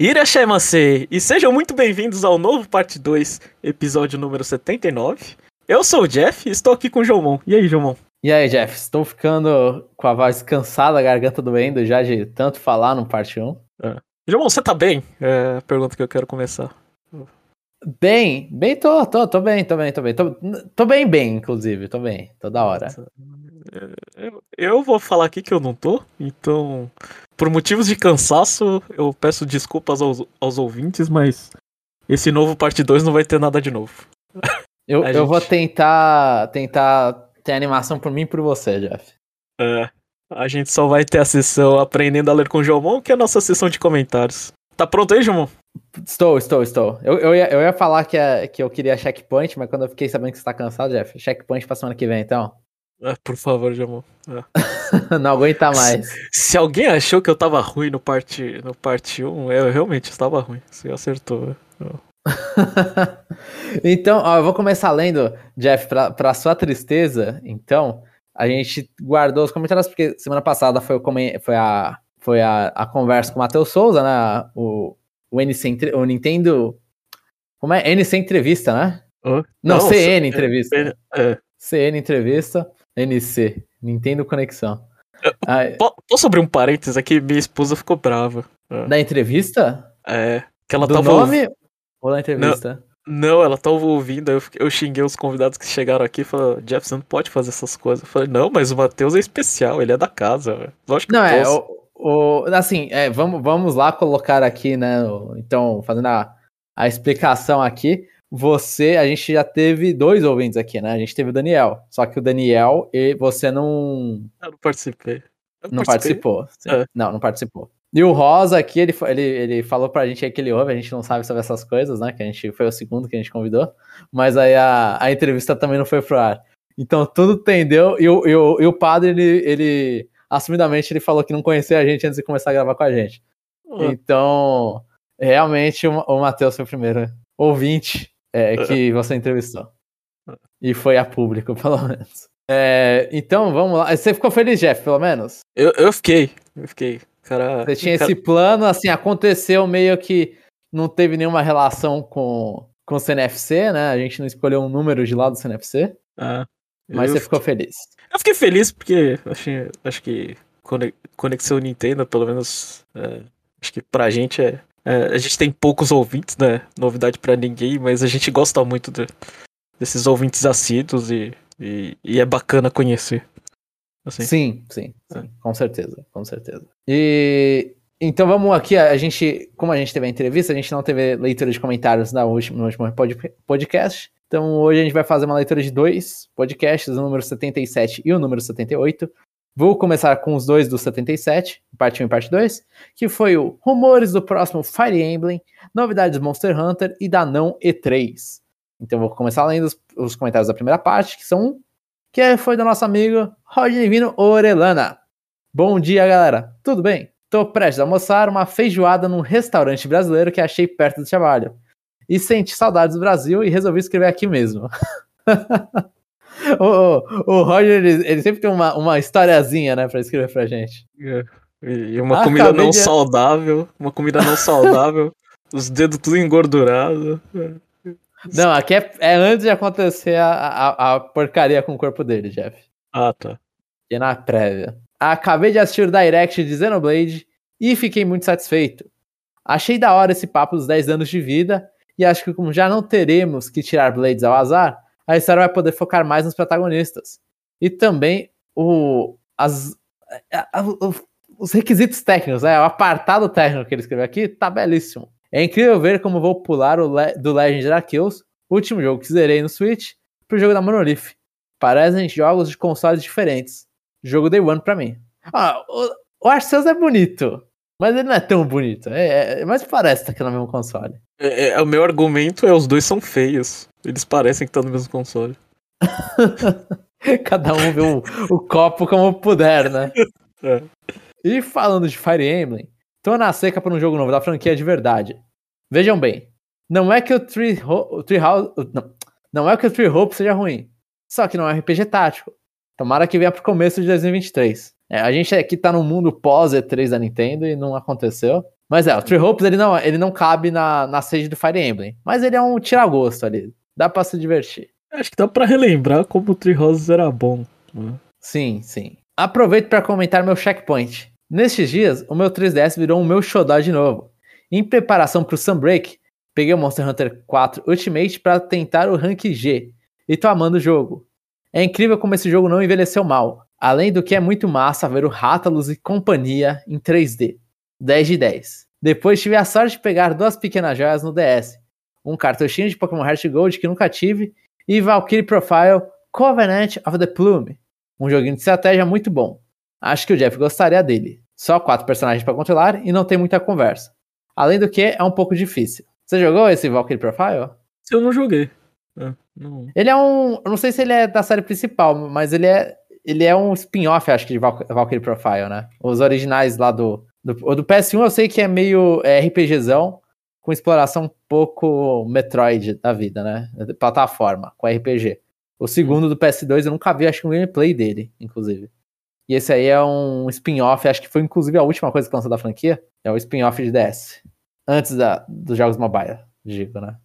Irashaimase, e sejam muito bem-vindos ao novo parte 2, episódio número 79. Eu sou o Jeff e estou aqui com o Jomon. E aí, Jomon? E aí, Jeff? Estou ficando com a voz cansada, a garganta doendo já de tanto falar no parte 1. É. Jomon, você tá bem? É a pergunta que eu quero começar. Bem, bem, tô, tô, tô bem, tô bem, tô bem. Tô, tô bem, bem, inclusive, tô bem, toda hora. Eu, eu vou falar aqui que eu não tô, então, por motivos de cansaço, eu peço desculpas aos, aos ouvintes, mas esse novo parte 2 não vai ter nada de novo. Eu, eu vou tentar, tentar ter animação por mim e por você, Jeff. É, a gente só vai ter a sessão Aprendendo a Ler com o Jomon, que é a nossa sessão de comentários. Tá pronto aí, Jomon? Estou, estou, estou. Eu, eu, ia, eu ia falar que, é, que eu queria checkpoint, mas quando eu fiquei sabendo que você tá cansado, Jeff, checkpoint pra semana que vem, então. É, por favor, Jomon. É. não aguenta mais. Se, se, alguém achou que eu tava ruim no parte, no parte 1, eu realmente estava ruim. Você acertou. então, ó, eu vou começar lendo, Jeff, pra, pra sua tristeza. Então, a gente guardou os comentários, porque semana passada foi, o, foi a foi a, a conversa com o Matheus Souza, né? O, o, NC, o Nintendo. Como é? NC Entrevista, né? Oh, não, não, CN é, Entrevista. É, é. CN Entrevista, NC, Nintendo Conexão. Aí, Posso abrir um parênteses aqui? Minha esposa ficou brava. Da entrevista? É. Que ela Do tava nome ouv... ou da entrevista? Não, não, ela tava ouvindo, eu, eu xinguei os convidados que chegaram aqui e falei, Jeff, você não pode fazer essas coisas. Eu falei, não, mas o Matheus é especial, ele é da casa. Lógico que não, é, o, o, assim, é, vamos, vamos lá colocar aqui, né? Então, fazendo a, a explicação aqui. Você, a gente já teve dois ouvintes aqui, né? A gente teve o Daniel. Só que o Daniel e você não. Eu não participei. Eu não participou. É. Não, não participou. E o Rosa aqui, ele, ele, ele falou pra gente aí que ele ouve, a gente não sabe sobre essas coisas, né? Que a gente foi o segundo que a gente convidou. Mas aí a, a entrevista também não foi pro ar. Então tudo tendeu. E o, e o, e o padre, ele, ele assumidamente ele falou que não conhecia a gente antes de começar a gravar com a gente. Uhum. Então, realmente o, o Matheus foi o primeiro ouvinte é, que você entrevistou. E foi a público, pelo menos. É, então, vamos lá. Você ficou feliz, Jeff, pelo menos? Eu, eu fiquei, eu fiquei. Cara, você tinha cara... esse plano, assim, aconteceu meio que não teve nenhuma relação com, com o CNFC, né? A gente não escolheu um número de lá do CNFC. Ah, mas você ficou feliz. Eu fiquei feliz porque acho, acho que Conexão Nintendo, pelo menos, é, acho que pra gente é, é, A gente tem poucos ouvintes, né? Novidade pra ninguém, mas a gente gosta muito de, desses ouvintes assíduos e, e, e, é bacana conhecer. Assim. Sim, sim, sim é. com certeza, com certeza. E então vamos aqui, a gente, como a gente teve a entrevista, a gente não teve leitura de comentários na última, no último podcast. Então hoje a gente vai fazer uma leitura de dois podcasts, o número 77 e o número 78. Vou começar com os dois do 77, parte 1 e parte 2, que foi o Rumores do próximo Fire Emblem, Novidades Monster Hunter e da não E3. Então vou começar lendo os, os comentários da primeira parte, que são um, que foi do nosso amigo Roger Vino Orelana. Bom dia, galera. Tudo bem? Tô prestes a almoçar uma feijoada num restaurante brasileiro que achei perto do trabalho e senti saudades do Brasil e resolvi escrever aqui mesmo. o, o, o, Roger, ele, ele, sempre tem uma, uma historiazinha, né, pra escrever pra gente. É. E uma ah, comida não de... saudável, uma comida não saudável, os dedos tudo engordurado. Não, aqui é, é antes de acontecer a, a, a, porcaria com o corpo dele, Jeff. Ah, tá. E na prévia. Acabei de assistir o Direct de Xenoblade e fiquei muito satisfeito. Achei da hora esse papo dos 10 anos de vida e acho que como já não teremos que tirar Blades ao azar, a história vai poder focar mais nos protagonistas. E também o, as, a, a, os requisitos técnicos, né? o apartado técnico que ele escreveu aqui, tá belíssimo. É incrível ver como vou pular Le do Legend Arceus, último jogo que zerei no Switch, pro jogo da Monolith. Parecem jogos de consoles diferentes. Jogo Day One pra mim. Ah, o, o Arceus é bonito, mas ele não é tão bonito. É, é, mas parece que tá aqui no mesmo console. É, é, o meu argumento é os dois são feios. Eles parecem que estão no mesmo console. Cada um vê o, o, copo como puder, né? É. E falando de Fire Emblem, tô na seca para um jogo novo da franquia de verdade. Vejam bem, não é que o Tree, o Tree House, não, não é que o Tree Hope seja ruim, só que não é um RPG tático. Tomara que venha pro começo de 2023. É, a gente aqui tá no mundo pós E3 da Nintendo e não aconteceu. Mas é, o Tree Hopes ele não, ele não cabe na, na sede do Fire Emblem. Mas ele é um tiragosto ali. Dá pra se divertir. Acho que dá pra relembrar como o Tree Roses era bom. Né? Sim, sim. Aproveito para comentar meu checkpoint. Nestes dias, o meu 3DS virou o meu xodó de novo. Em preparação pro Sunbreak, peguei o Monster Hunter 4 Ultimate para tentar o Rank G. E tô amando o jogo. É incrível como esse jogo não envelheceu mal. Além do que é muito massa ver o Rathalos e companhia em 3D. 10 de 10. Depois tive a sorte de pegar duas pequenas joias no DS. Um cartuchinho de Pokémon Heart Gold que nunca tive e Valkyrie Profile Covenant of the Plume. Um joguinho de estratégia muito bom. Acho que o Jeff gostaria dele. Só quatro personagens para controlar e não tem muita conversa. Além do que, é um pouco difícil. Você jogou esse Valkyrie Profile? Eu não joguei. É. Ele é um. Eu não sei se ele é da série principal, mas ele é. Ele é um spin-off, acho que, de Valkyrie Profile, né? Os originais lá do. Do, do PS1 eu sei que é meio é, RPGzão, com exploração um pouco Metroid da vida, né? Plataforma, com RPG. O segundo do PS2 eu nunca vi, acho que um gameplay dele, inclusive. E esse aí é um spin-off, acho que foi inclusive a última coisa que lançou da franquia. É o spin-off de DS. Antes da, dos jogos mobile, digo, né?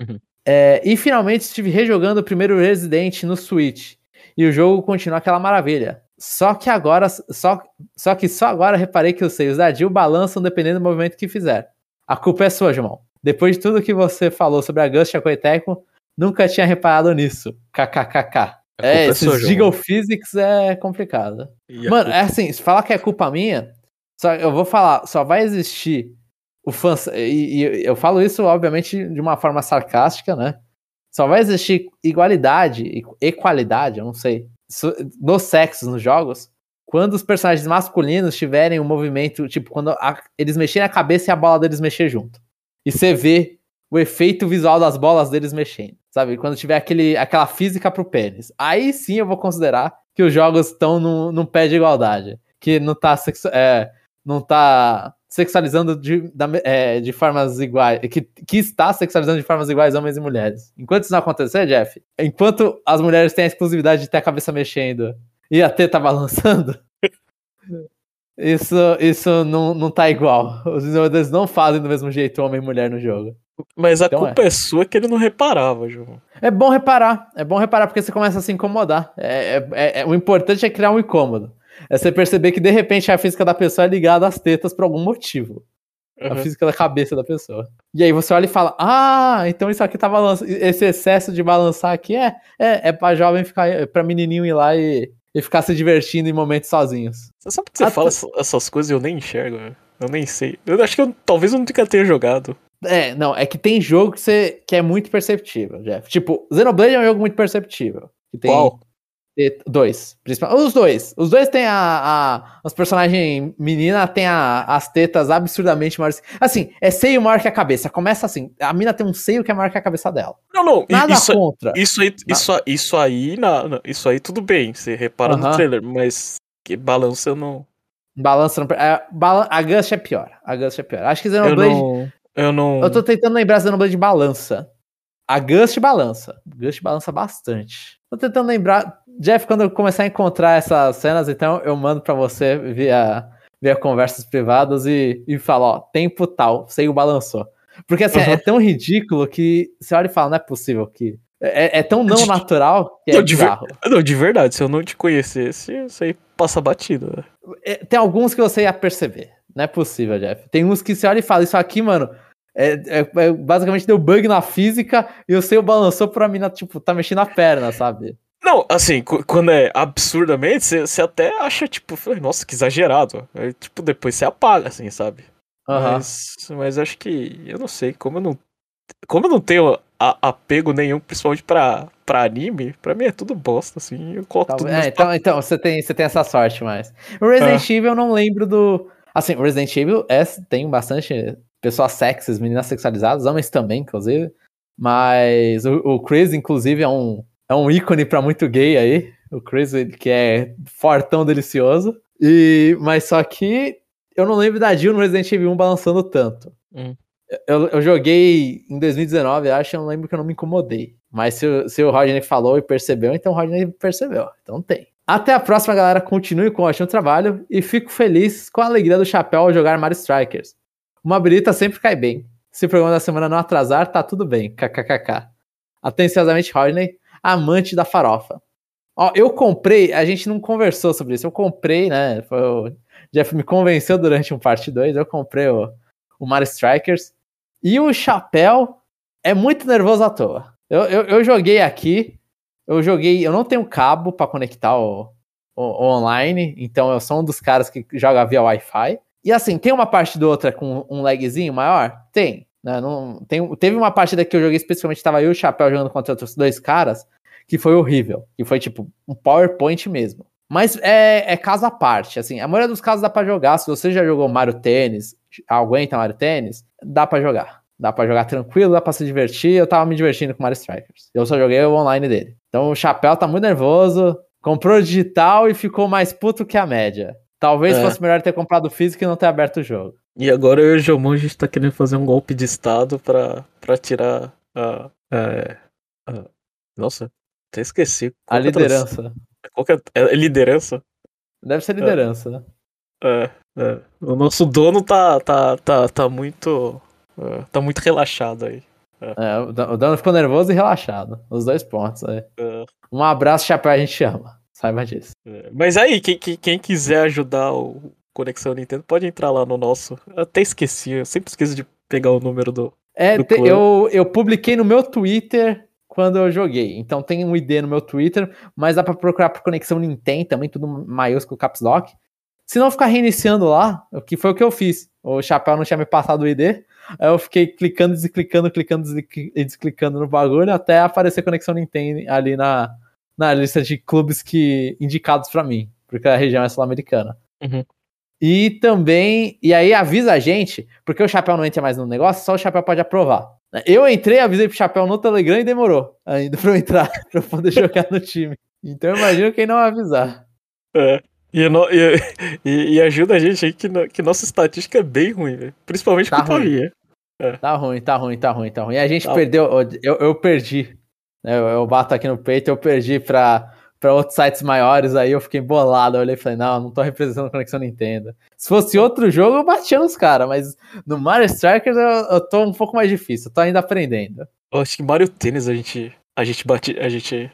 Uhum. É, e finalmente estive rejogando o primeiro Resident no Switch. E o jogo continua aquela maravilha. Só que agora, só, só que só agora reparei que os seios da Jill balançam dependendo do movimento que fizer. A culpa é sua, João. Depois de tudo que você falou sobre a Gust Coiteco, nunca tinha reparado nisso. KKKK. É, é esses Jiggle Physics é complicado. Mano, é assim, se falar que é culpa minha, só, eu vou falar, só vai existir o fã. E, e, eu falo isso, obviamente, de uma forma sarcástica, né? Só vai existir igualdade, equalidade, eu não sei, nos sexos nos jogos, quando os personagens masculinos tiverem um movimento, tipo, quando a, eles mexerem a cabeça e a bola deles mexer junto. E você vê o efeito visual das bolas deles mexendo, sabe? Quando tiver aquele, aquela física pro pênis. Aí sim eu vou considerar que os jogos estão num, num pé de igualdade. Que não tá, sexu é, não tá sexualizando de, da, é, de formas iguais. Que, que está sexualizando de formas iguais homens e mulheres. Enquanto isso não acontecer, Jeff, enquanto as mulheres têm a exclusividade de ter a cabeça mexendo e a teta balançando. isso isso não, não tá igual. Os desenvolvedores não fazem do mesmo jeito homem e mulher no jogo. Mas a então culpa é. é. sua que ele não reparava, João. É bom reparar, é bom reparar porque você começa a se incomodar. É, é, é, é o importante é criar um incômodo. É você perceber que de repente a física da pessoa é ligada às tetas por algum motivo. Uhum. A física da cabeça da pessoa. E aí você olha e fala: Ah, então isso aqui tá balançando. Esse excesso de balançar aqui é, é, é pra jovem ficar. É pra menininho ir lá e, e ficar se divertindo em momentos sozinhos. Você sabe que você fala essas coisas e eu nem enxergo, Eu nem sei. Eu acho que eu, talvez eu nunca tenha jogado. É, não, é que tem jogo que, você, que é muito perceptível, Jeff. Tipo, Xenoblade é um jogo muito perceptível. Que tem, Qual? Dois. Os dois. Os dois têm a. os personagens menina tem a, as tetas absurdamente maiores. Assim, é seio maior que a cabeça. Começa assim. A mina tem um seio que é maior que a cabeça dela. Não, não. Nada isso, contra. Isso aí, isso, isso aí, não, isso aí tudo bem. Você repara no trailer, mas que balança eu não. Balança não. É, a Gust é pior. A Gust é pior. Acho que Xenoblade. Eu não. Eu, não... eu tô tentando lembrar Xenoblade de balança. A Gust balança. Gust balança bastante. Tô tentando lembrar. Jeff, quando eu começar a encontrar essas cenas, então eu mando para você via, via conversas privadas e, e falo, ó, tempo tal, sei o balançou. Porque assim, uhum. é tão ridículo que você olha e fala, não é possível que. É, é tão não natural que é não, de ver... Não, de verdade, se eu não te conhecesse, isso aí passa batido. Né? É, tem alguns que você ia perceber. Não é possível, Jeff. Tem uns que você olha e fala, isso aqui, mano, é, é, é, basicamente deu bug na física e o seu balançou pra mina, tipo, tá mexendo a perna, sabe? Não, assim, quando é absurdamente, você até acha, tipo, nossa, que exagerado. Aí, tipo, depois você apaga, assim, sabe? Uhum. Mas, mas acho que, eu não sei, como eu não. Como eu não tenho a, apego nenhum, principalmente pra, pra anime, pra mim é tudo bosta, assim. Eu coloco tá, tudo é, então, então você tem, você tem essa sorte, mas. O Resident é. Evil eu não lembro do. Assim, o Resident Evil é, tem bastante pessoas sexys, meninas sexualizadas, homens também, inclusive. Mas o, o Chris, inclusive, é um, é um ícone para muito gay aí. O Chris, que é fortão delicioso. E, mas só que eu não lembro da Jill no Resident Evil 1 balançando tanto. Hum. Eu, eu, joguei em 2019, acho, eu não lembro que eu não me incomodei. Mas se, se o Rodney falou e percebeu, então o Rodney percebeu. Então tem. Até a próxima, galera. Continue com o ótimo trabalho e fico feliz com a alegria do chapéu ao jogar Mario Strikers. Uma birita sempre cai bem. Se o programa da semana não atrasar, tá tudo bem. KKKK. Atenciosamente, Rodney, amante da farofa. Ó, eu comprei, a gente não conversou sobre isso. Eu comprei, né? Foi o Jeff me convenceu durante um parte 2. Eu comprei o, o Mario Strikers. E o chapéu é muito nervoso à toa. Eu, eu, eu joguei aqui. Eu joguei. Eu não tenho cabo para conectar o, o, o, online. Então eu sou um dos caras que joga via Wi-Fi. E assim, tem uma parte do outra com um lagzinho maior? Tem. Né? Não, tem teve uma partida que eu joguei especificamente, tava eu e o Chapéu jogando contra outros dois caras, que foi horrível. Que foi tipo um PowerPoint mesmo. Mas é, é caso à parte, assim, a maioria dos casos dá para jogar. Se você já jogou Mario Tênis, aguenta Mario Tênis, dá para jogar. Dá para jogar tranquilo, dá pra se divertir. Eu tava me divertindo com Mario Strikers. Eu só joguei o online dele. Então o Chapéu tá muito nervoso, comprou digital e ficou mais puto que a média. Talvez é. fosse melhor ter comprado físico e não ter aberto o jogo. E agora eu e o gente tá querendo fazer um golpe de estado pra, pra tirar a, a, a Nossa, até esqueci. a liderança. Qual que é, é liderança? Deve ser liderança. É, é. O nosso dono tá, tá, tá, tá muito. É, tá muito relaxado aí. É. é o dono ficou nervoso e relaxado. Os dois pontos aí. É. Um abraço, chapéu, a gente ama. Saiba disso. É. Mas aí, quem, quem quiser ajudar o Conexão Nintendo, pode entrar lá no nosso. Eu até esqueci, eu sempre esqueço de pegar o número do. É, do te, eu, eu publiquei no meu Twitter quando eu joguei. Então tem um ID no meu Twitter, mas dá para procurar por conexão Nintendo também, tudo maiúsculo caps lock. Se não ficar reiniciando lá, o que foi o que eu fiz. O chapéu não tinha me passado o ID, aí eu fiquei clicando, desclicando, clicando e desclicando no bagulho até aparecer conexão Nintendo ali na, na lista de clubes que indicados para mim, porque a região é sul-americana. Uhum. E também, e aí avisa a gente, porque o chapéu não entra mais no negócio, só o chapéu pode aprovar. Eu entrei, avisei pro Chapéu no Telegram e demorou ainda pra eu entrar, pra eu poder jogar no time. Então imagino quem não avisar. É. E, no, e, e, ajuda a gente aí que, no, que nossa estatística é bem ruim, né? Principalmente tá com ruim. É. Tá ruim, tá ruim, tá ruim, tá ruim. E a gente tá perdeu, eu, eu perdi. Né? Eu, eu bato aqui no peito, eu perdi pra para outros sites maiores, aí eu fiquei bolado. Eu olhei e falei, não, não tô representando a Conexão Nintendo. Se fosse outro jogo, eu batia nos caras, mas no Mario Strikers eu, eu tô um pouco mais difícil, eu tô ainda aprendendo. Eu acho que Mario Tênis a gente. A gente bate. A gente.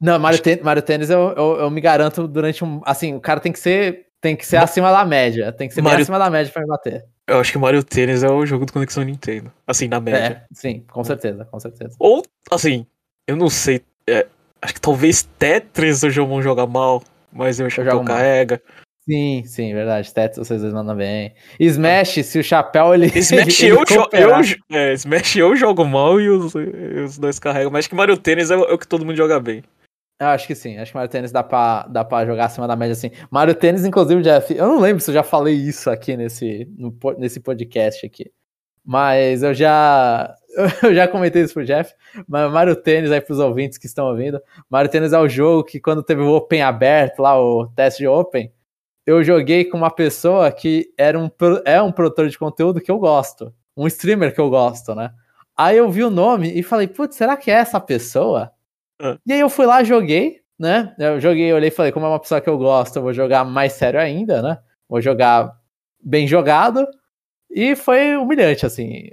Não, Mario, Tênis, Mario Tênis eu, eu, eu, me garanto durante um. Assim, o cara tem que ser. Tem que ser acima da média. Tem que ser Mario... acima da média pra me bater. Eu acho que Mario Tênis é o jogo do Conexão Nintendo. Assim, na média. É, sim, com certeza, com certeza. Ou, assim, eu não sei. É, Acho que talvez Tetris o Jomon joga mal, mas eu Chapéu carrega. Sim, sim, verdade. Tetris vocês mandam bem. Smash, se o Chapéu ele. Smash, ele, eu, eu, é, Smash eu jogo mal e os, e os dois carregam. Mas acho que Mario Tênis é, é, o que todo mundo joga bem. Eu acho que sim, acho que Mario Tênis dá pra, dá pra jogar acima da média assim. Mario Tênis, inclusive, Jeff, eu não lembro se eu já falei isso aqui nesse, no, nesse podcast aqui. Mas eu já eu já comentei isso pro Jeff, mas Mario Tênis aí pros ouvintes que estão ouvindo. Mario Tênis é o jogo que quando teve o Open aberto lá, o teste de Open, eu joguei com uma pessoa que era um, é um produtor de conteúdo que eu gosto, um streamer que eu gosto, né? Aí eu vi o nome e falei, putz, será que é essa pessoa? É. E aí eu fui lá, joguei, né? Eu joguei, olhei e falei, como é uma pessoa que eu gosto, eu vou jogar mais sério ainda, né? Vou jogar bem jogado. E foi humilhante, assim.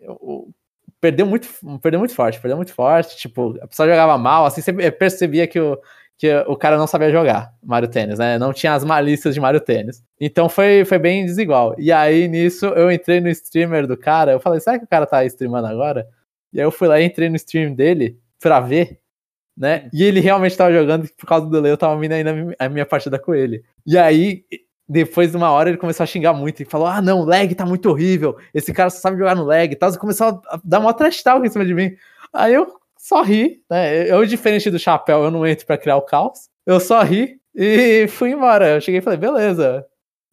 Perdeu muito, perdeu muito forte, perdeu muito forte. Tipo, a pessoa jogava mal, assim, você percebia que o, que o cara não sabia jogar Mario Tênis, né? Não tinha as malícias de Mario Tênis. Então foi, foi bem desigual. E aí nisso eu entrei no streamer do cara, eu falei, será que o cara tá streamando agora? E aí eu fui lá e entrei no stream dele pra ver, né? E ele realmente tava jogando, por causa do delay eu tava vindo ainda a minha partida com ele. E aí depois de uma hora ele começou a xingar muito e falou: Ah, não, o lag tá muito horrível. Esse cara só sabe jogar no lag e tal. E começou a dar uma trash talk em cima de mim. Aí eu só ri, né? Eu, diferente do chapéu, eu não entro para criar o caos. Eu só ri e fui embora. Eu cheguei e falei: Beleza.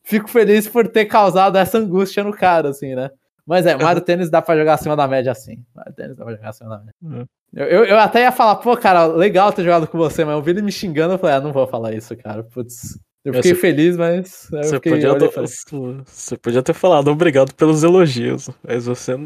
Fico feliz por ter causado essa angústia no cara, assim, né? Mas é, Mario Tênis dá pra jogar acima da média assim. Mario Tênis dá pra jogar acima da média. Uhum. Eu, eu, eu, até ia falar, pô, cara, legal ter jogado com você, mas eu vi ele me xingando, eu falei, ah, não vou falar isso, cara. Putz, eu fiquei você, feliz, mas. Você, fiquei, podia ter, você podia ter falado obrigado pelos elogios, mas você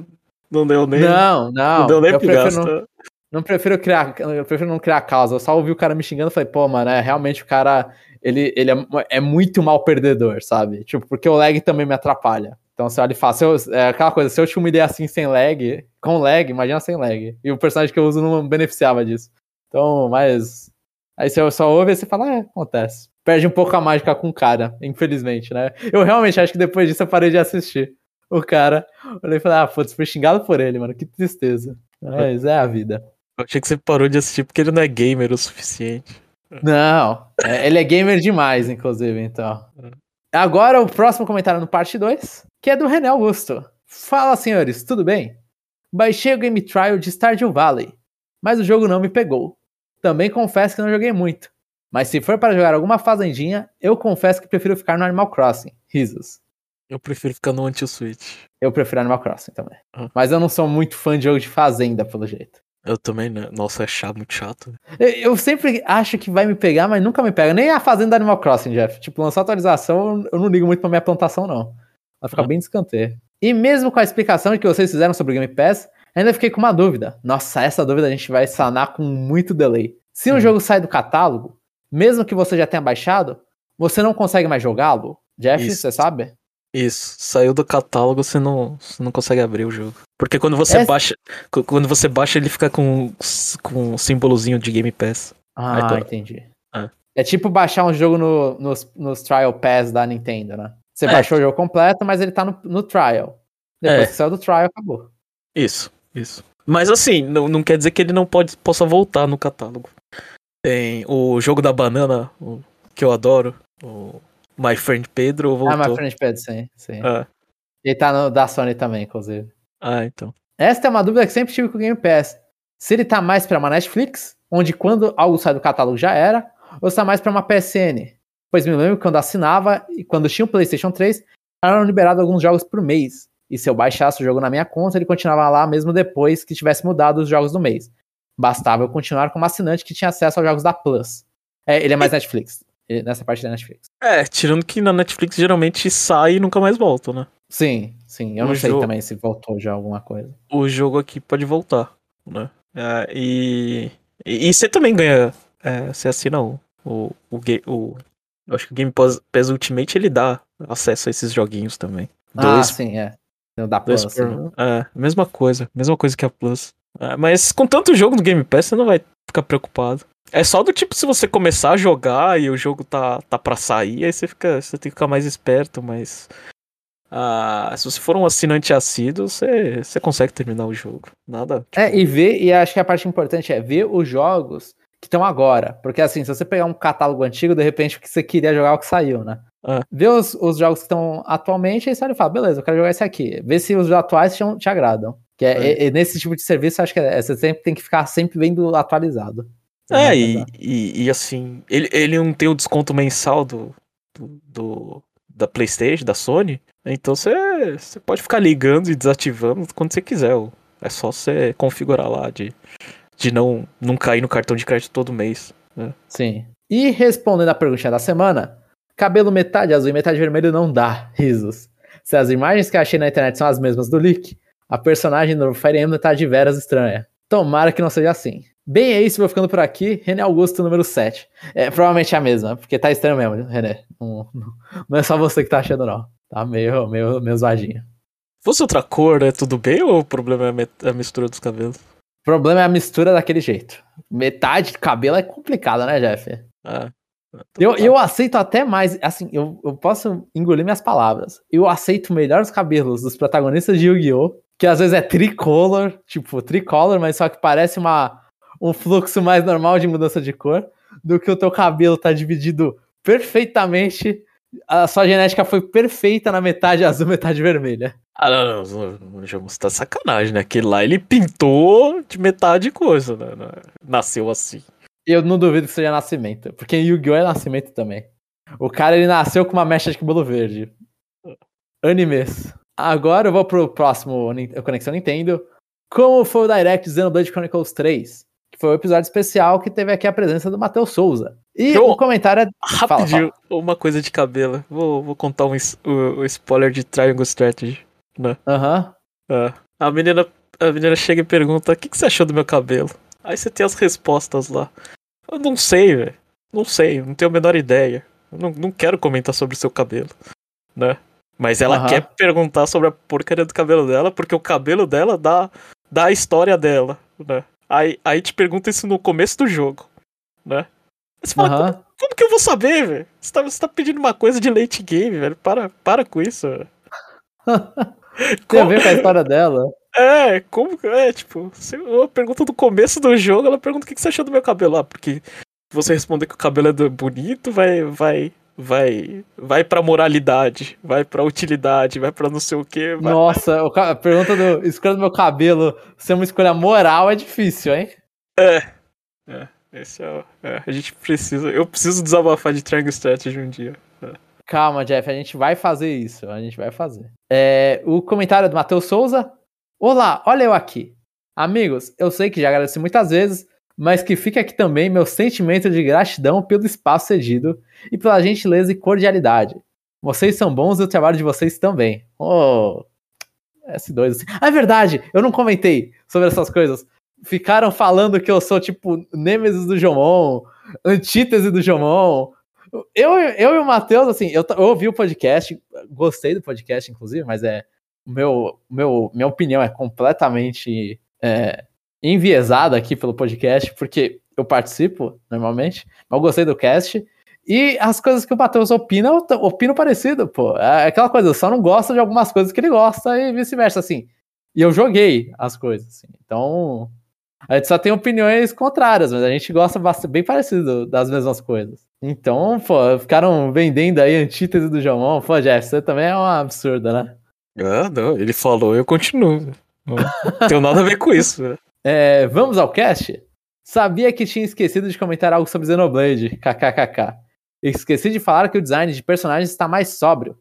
não deu nem. Não, não. Não deu nem eu prefiro não, não, prefiro criar. Eu prefiro não criar causa. Eu só ouvi o cara me xingando e falei, pô, mano, é, realmente o cara. Ele, ele é, é muito mal perdedor, sabe? Tipo, porque o lag também me atrapalha. Então você olha e fala, se eu, é aquela coisa, se eu te humilhei assim sem lag, com lag, imagina sem lag. E o personagem que eu uso não beneficiava disso. Então, mas. Aí você só ouve e você fala, é, acontece. Perde um pouco a mágica com o cara, infelizmente, né? Eu realmente acho que depois disso eu parei de assistir o cara. Olhei e falei, ah, putz, fui xingado por ele, mano, que tristeza. Mas é a vida. Eu achei que você parou de assistir porque ele não é gamer o suficiente. Não, é, ele é gamer demais, inclusive, então. Agora o próximo comentário no parte 2, que é do René Augusto. Fala, senhores, tudo bem? Baixei o Game Trial de Stardew Valley, mas o jogo não me pegou. Também confesso que não joguei muito. Mas se for para jogar alguma fazendinha, eu confesso que prefiro ficar no Animal Crossing. Risos. Eu prefiro ficar no anti-switch. Eu prefiro Animal Crossing também. Uhum. Mas eu não sou muito fã de jogo de fazenda, pelo jeito. Eu também, né? Nossa, é chato, muito chato. Eu, eu, sempre acho que vai me pegar, mas nunca me pega. Nem a fazenda Animal Crossing, Jeff. Tipo, lançar atualização, eu não ligo muito pra minha plantação, não. Ela fica uhum. bem descanteio. E mesmo com a explicação que vocês fizeram sobre o Game Pass, ainda fiquei com uma dúvida. Nossa, essa dúvida a gente vai sanar com muito delay. Se um uhum. jogo sai do catálogo, mesmo que você já tenha baixado, você não consegue mais jogá-lo? Jeff, Isso. você sabe? Isso, saiu do catálogo, você não, você não consegue abrir o jogo. Porque quando você é... baixa, quando você baixa, ele fica com, com um símbolozinho de Game Pass. Ah, entendi. É. é. tipo baixar um jogo no, nos, nos Trial Pass da Nintendo, né? Você é. baixou o jogo completo, mas ele tá no, no Trial. Depois é. que saiu do Trial, acabou. Isso, isso. Mas assim, não, não quer dizer que ele não pode, possa voltar no catálogo. Tem o jogo da banana, que eu adoro, o My Friend Pedro voltou. Ah, My Friend Pedro, sim. sim. Ah. Ele tá no da Sony também, inclusive. Ah, então. Esta é uma dúvida que sempre tive com o Game Pass. Se ele tá mais pra uma Netflix, onde quando algo sai do catálogo já era, ou se tá mais pra uma PSN. Pois me lembro que quando assinava e quando tinha o PlayStation 3, eram liberados alguns jogos por mês. E se eu baixasse o jogo na minha conta, ele continuava lá mesmo depois que tivesse mudado os jogos do mês. Bastava eu continuar como assinante que tinha acesso aos jogos da Plus. É, ele é mais Netflix nessa parte da Netflix. É, tirando que na Netflix geralmente sai e nunca mais volta, né? Sim, sim. Eu o não sei também se voltou já alguma coisa. O jogo aqui pode voltar, né? É, e, e, e, você também ganha. É, você assina o, o, o, o. Eu acho que o Game Pass Ultimate ele dá acesso a esses joguinhos também. Ah, dois, ah, sim, é. Da Plus. Por, né? É, mesma coisa. Mesma coisa que a Plus. É, mas com tanto jogo no Game Pass, você não vai ficar preocupado. É só do tipo se você começar a jogar e o jogo tá, tá pra sair, aí você, fica, você tem que ficar mais esperto, mas. Ah, se você for um assinante assíduo, você, você consegue terminar o jogo. Nada. Tipo... É, e ver, e acho que a parte importante é ver os jogos que estão agora. Porque assim, se você pegar um catálogo antigo, de repente o que você queria jogar é o que saiu, né? É. Ver os, os jogos que estão atualmente, aí você olha e fala, beleza, eu quero jogar esse aqui. Ver se os atuais te, te agradam. Que é, é. é nesse tipo de serviço, acho que é, você sempre tem que ficar sempre vendo atualizado. É, e, e, e, assim, ele, ele não tem o desconto mensal do, do, do da PlayStation, da Sony, então você pode ficar ligando e desativando quando você quiser. É só você configurar lá de, de não, não cair no cartão de crédito todo mês. Né? Sim. E respondendo a pergunta da semana, cabelo metade azul e metade vermelho não dá, risos. Se as imagens que achei na internet são as mesmas do leak, a personagem do Fire Emblem tá de veras estranha. Tomara que não seja assim. Bem, é isso, vou ficando por aqui. René Augusto, número 7. É provavelmente é a mesma, porque tá estranho mesmo, René. Não, não, é só você que tá achando, não. Tá meio, meio, meio zoadinho. Fosse outra cor, né? Tudo bem ou o problema é a mistura dos cabelos? O problema é a mistura daquele jeito. Metade de cabelo é complicada, né, Jeff? Ah. Eu, eu aceito até mais, assim, eu, eu posso engolir minhas palavras. Eu aceito melhor os cabelos dos protagonistas de Yu-Gi-Oh! Que às vezes é tricolor, tipo, tricolor, mas só que parece uma um fluxo mais normal de mudança de cor do que o teu cabelo tá dividido perfeitamente. A sua genética foi perfeita na metade azul, metade vermelha. Ah, não, não, não, tá sacanagem, né? Aquele lá ele pintou de metade coisa, né? Nasceu assim. Eu não duvido que seja nascimento, porque Yu-Gi-Oh! é nascimento também. O cara ele nasceu com uma mecha de cabelo verde. Animes. Agora eu vou pro próximo Conexão Nintendo. Como foi o Direct Xenoblade Chronicles 3? que foi o um episódio especial que teve aqui a presença do Matheus Souza. E o comentário é. Rapidinho, fala, fala. uma coisa de cabelo. Vou, vou contar um, o, o spoiler de Triangle Strategy. Né? Aham. Uhum. A, menina, a menina chega e pergunta: O que, que você achou do meu cabelo? Aí você tem as respostas lá. Eu não sei, velho. Não sei, não tenho a menor ideia. Eu não, não quero comentar sobre o seu cabelo. Né? Mas ela Aham. quer perguntar sobre a porcaria do cabelo dela, porque o cabelo dela dá, dá a história dela, né? Aí, aí te pergunta isso no começo do jogo, né? Aí você fala, Aham. como, como que eu vou saber, velho? Você tá, você tá pedindo uma coisa de late game, velho. Para, para com isso, velho. Tem a ver com a história dela. É, como que. É, tipo, se uma pergunta do começo do jogo, ela pergunta o que você achou do meu cabelo. Ah, porque você responder que o cabelo é bonito, vai. vai. Vai. vai pra moralidade, vai pra utilidade, vai pra não sei o que. Vai... Nossa, a pergunta do escolha do meu cabelo ser uma escolha moral é difícil, hein? Esse é, o- é, a gente precisa. Eu preciso desabafar de Triangle Strategy um dia. Calma, Jeff, a gente vai fazer isso. A gente vai fazer. É, o comentário do Matheus Souza. Olá, olha eu aqui. Amigos, eu sei que já agradeci muitas vezes, mas que fica aqui também meu sentimento de gratidão pelo espaço cedido e pela gentileza e cordialidade. Vocês são bons e o trabalho de vocês também. Oh, S2. assim. Ah, é verdade, eu não comentei sobre essas coisas. Ficaram falando que eu sou tipo Nêmesis do Jomon, antítese do Jomon. Eu, eu e o Matheus, assim, eu, eu ouvi o podcast, gostei do podcast, inclusive, mas é. Meu, meu, minha opinião é completamente é, enviesada aqui pelo podcast, porque eu participo normalmente, mas eu gostei do cast. E as coisas que o Matheus opina, eu opino parecido, pô. É aquela coisa, eu só não gosto de algumas coisas que ele gosta e vice-versa, assim. E eu joguei as coisas, assim. Então, a gente só tem opiniões contrárias, mas a gente gosta bem parecido das mesmas coisas. Então, pô, ficaram vendendo aí antítese do Jomon. Pô, Jeff, você também é uma absurda, né? Ah, não, ele falou, eu continuo. Não tenho nada a ver com isso. né? É, vamos ao cast? Sabia que tinha esquecido de comentar algo sobre Xenoblade, kkkk. Esqueci de falar que o design de personagens está mais sóbrio.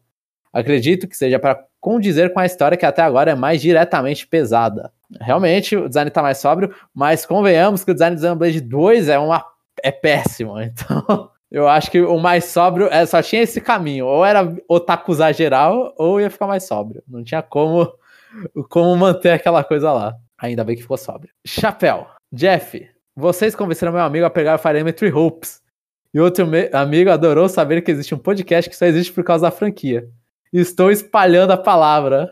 Acredito que seja para condizer com a história que até agora é mais diretamente pesada. Realmente, o design está mais sóbrio, mas convenhamos que o design de Xenoblade 2 é, uma, é péssimo. Então, eu acho que o mais sóbrio é, só tinha esse caminho. Ou era otakuzar geral, ou ia ficar mais sóbrio. Não tinha como, como manter aquela coisa lá. Ainda bem que ficou sóbrio. Chapéu. Jeff, vocês convenceram meu amigo a pegar o Fire Emblem Three Hopes. E outro amigo adorou saber que existe um podcast que só existe por causa da franquia. Estou espalhando a palavra.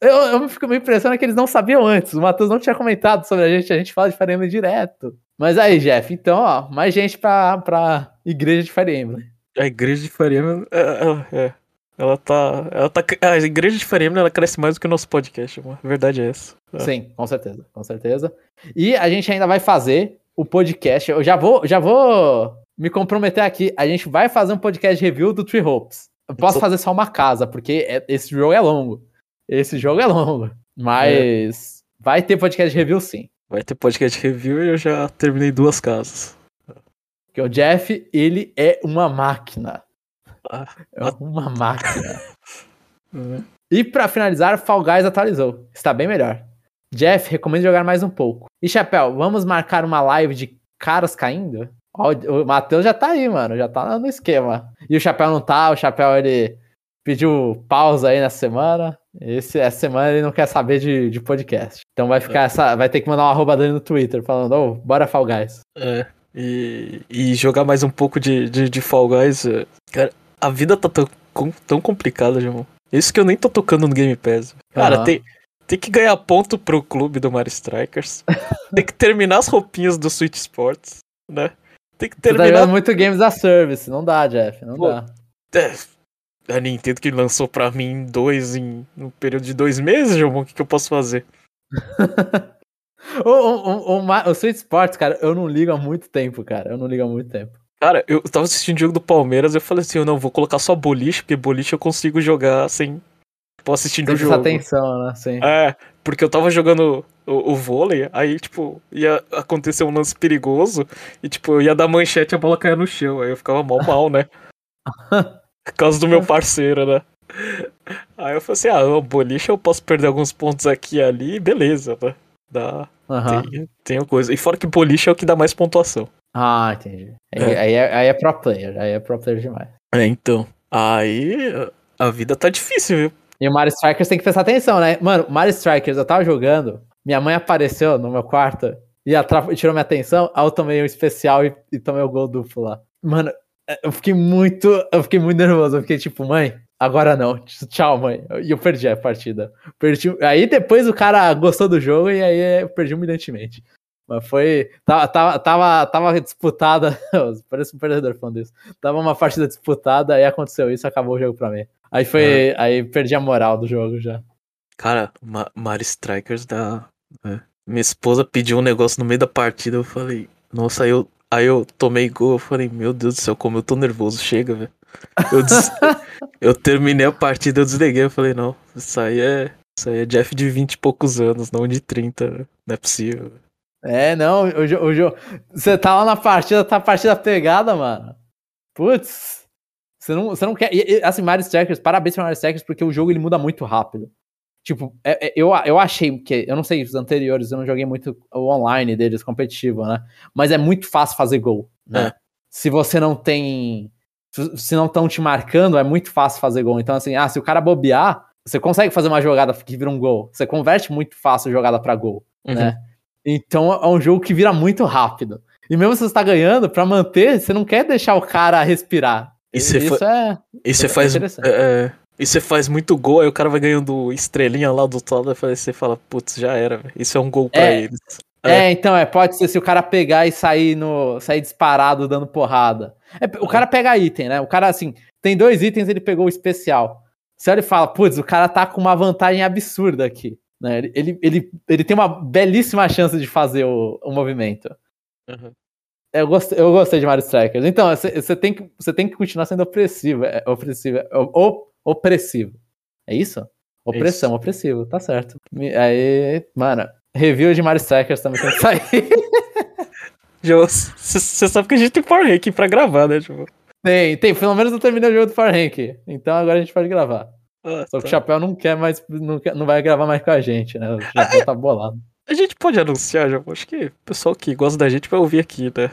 Eu, eu me fico me impressionando que eles não sabiam antes. O Matheus não tinha comentado sobre a gente. A gente fala de Fire Emblem direto. Mas aí, Jeff, então, ó, mais gente pra, pra igreja de Fire Emblem. A igreja de Faria Lima, é, ela, é, ela tá. Ela tá. A igreja de Faria Lima, ela cresce mais do que o nosso podcast, mano. A verdade é essa. É. Sim, com certeza, com certeza. E a gente ainda vai fazer o podcast. Eu já vou, já vou me comprometer aqui. A gente vai fazer um podcast review do Three Hopes. Eu posso Só- fazer só uma casa, porque é- esse jogo é longo. Esse jogo é longo. Mas vai ter podcast review sim. Vai ter podcast review e eu já terminei duas casas. Porque o Jeff, ele é uma máquina. É uma máquina. é. E pra finalizar, Fall Guys atualizou. Está bem melhor. Jeff, recomendo jogar mais um pouco. E Chapéu, vamos marcar uma live de caras caindo? Ó, o Matheus já tá aí, mano. Já tá no esquema. E o Chapéu não tá. O Chapéu, ele pediu pausa aí nessa semana. Esse, essa semana ele não quer saber de, de podcast. Então vai ficar essa. Vai ter que mandar uma arroba dele no Twitter falando, ô, bora Fall Guys. É. E, e jogar mais um pouco de, de, de Fall Guys. é, Cara, a vida tá tão, tão complicada, João. Isso que eu nem tô tocando no Game Pass. Cara, Aham. tem, tem que ganhar ponto pro clube do Mario Strikers. tem que terminar as roupinhas do Switch Sports, né? Tem que Você tá terminar. jogando muito Games a Service. Não dá, Jeff. Não Pô, dá. É, a Nintendo que lançou pra mim dois em um período de dois meses, João. O que, que eu posso fazer? O, o, o, o, o Sweet Sports, cara, eu não ligo há muito tempo, cara. Eu não ligo há muito tempo. Cara, eu tava assistindo o jogo do Palmeiras eu falei assim, eu não, vou colocar só boliche, porque boliche eu consigo jogar sem. Posso assistir Tem o prestar jogo. atenção, né? Sim. É, porque eu tava jogando o, o vôlei, aí, tipo, ia acontecer um lance perigoso, e, tipo, eu ia dar manchete e a bola caía no chão, aí eu ficava mal mal, né? Por causa do meu parceiro, né? Aí eu falei assim, ah, o boliche eu posso perder alguns pontos aqui e ali, beleza, né? Dá, Aham. tem, tem coisa. E fora que boliche é o que dá mais pontuação. Ah, entendi. Aí É. é. Aí, é, aí é pro player, aí é pro player demais. É, então. Aí a vida tá difícil, viu? E o Mario Strikers tem que prestar atenção, né? Mano, Mario Strikers, eu tava jogando, minha mãe apareceu no meu quarto e tirou minha atenção, aí eu tomei um especial e, e tomei o gol duplo lá. Mano, eu fiquei muito, eu fiquei muito nervoso, eu fiquei tipo, mãe, agora não. Tchau, mãe. E eu perdi a partida. Perdi... Aí depois o cara gostou do jogo e aí eu perdi humilhantemente. Mas foi. Tava, tava, tava, disputada. Parece um perdedor falando isso. Tava uma partida disputada, aí aconteceu isso, acabou o jogo pra mim. Aí foi. Ah. Aí perdi a moral do jogo já. Cara, Ma Mario Strikers da. É. Minha esposa pediu um negócio no meio da partida, eu falei, nossa, aí eu, aí eu tomei gol, eu falei, meu Deus do céu, como eu tô nervoso, chega, velho. Eu, des... eu terminei a partida, eu desliguei, eu falei, não, isso aí é. Isso aí é Jeff de 20 e poucos anos, não de 30, não é possível. É, não, o jogo. Você tá lá na partida, tá a partida pegada, mano. Putz. Você não, você não quer. E, assim, Mario Strikers, parabéns pra Mario Strikers, porque o jogo ele muda muito rápido. Tipo, é, é, eu, eu achei que. Eu não sei, os anteriores, eu não joguei muito o online deles, competitivo, né? Mas é muito fácil fazer gol, né? É. Se você não tem. Se não estão te marcando, é muito fácil fazer gol. Então, assim, ah, se o cara bobear, você consegue fazer uma jogada que vira um gol. Você converte muito fácil a jogada para gol, uhum. né? Então é um jogo que vira muito rápido. E mesmo se você está ganhando, para manter, você não quer deixar o cara respirar. E isso é. E você é faz. É, é, e você faz muito gol, aí o cara vai ganhando estrelinha lá do outro lado, e você fala, putz, já era, isso é um gol pra é, eles. É. é. então, é, pode ser se o cara pegar e sair no. sair disparado dando porrada. É, o cara pega item, né? O cara, assim, tem dois itens, ele pegou o especial. Você olha e fala, putz, o cara tá com uma vantagem absurda aqui. Né? Ele, ele, ele, tem uma belíssima chance de fazer o, o movimento. Uhum. Eu, gostei, eu gostei de Mario Strikers. Então, você tem, que, tem que continuar sendo opressivo. É, opressivo, é, op, opressivo. É isso? Opressão, isso. opressivo, tá certo. Aí, mano, review de Mario Strikers também tem que sair. Você sabe que a gente tem Power Rank pra gravar, né, tipo? Tem, tem. Pelo menos eu terminei o jogo do Power Rank. Então agora a gente pode gravar. Ah, Só que o tá. Chapéu não quer mais, não, quer, não vai gravar mais com a gente, né? O Chapéu tá bolado. A gente pode anunciar, já acho que o pessoal que gosta da gente vai ouvir aqui, né?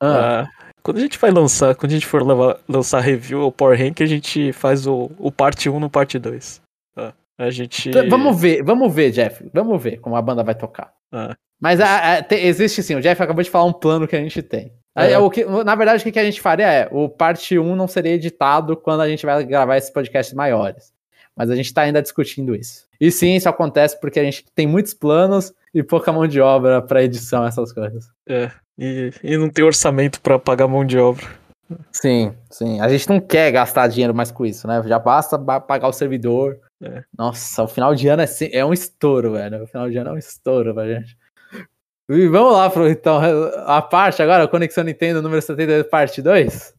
Ah. ah quando a gente vai lançar, quando a gente for levar, lançar review ou Power Rank, a gente faz o, o parte 1 no parte 2. Tá? A gente. Vamos ver, vamos ver, Jeff. Vamos ver como a banda vai tocar. Ah. Mas a, a, te, existe sim, o Jeff acabou de falar um plano que a gente tem. É. o que, na verdade, o que a gente faria é: o parte 1 não seria editado quando a gente vai gravar esses podcasts maiores. Mas a gente está ainda discutindo isso. E sim, isso acontece porque a gente tem muitos planos e pouca mão de obra para edição, essas coisas. É, e, e não tem orçamento para pagar mão de obra. Sim, sim. A gente não quer gastar dinheiro mais com isso, né? Já basta pagar o servidor. É. Nossa, o final de ano é, é um estouro, velho. O final de ano é um estouro pra gente. E vamos lá, pro, então, a parte agora, Conexão Nintendo número 72, parte 2.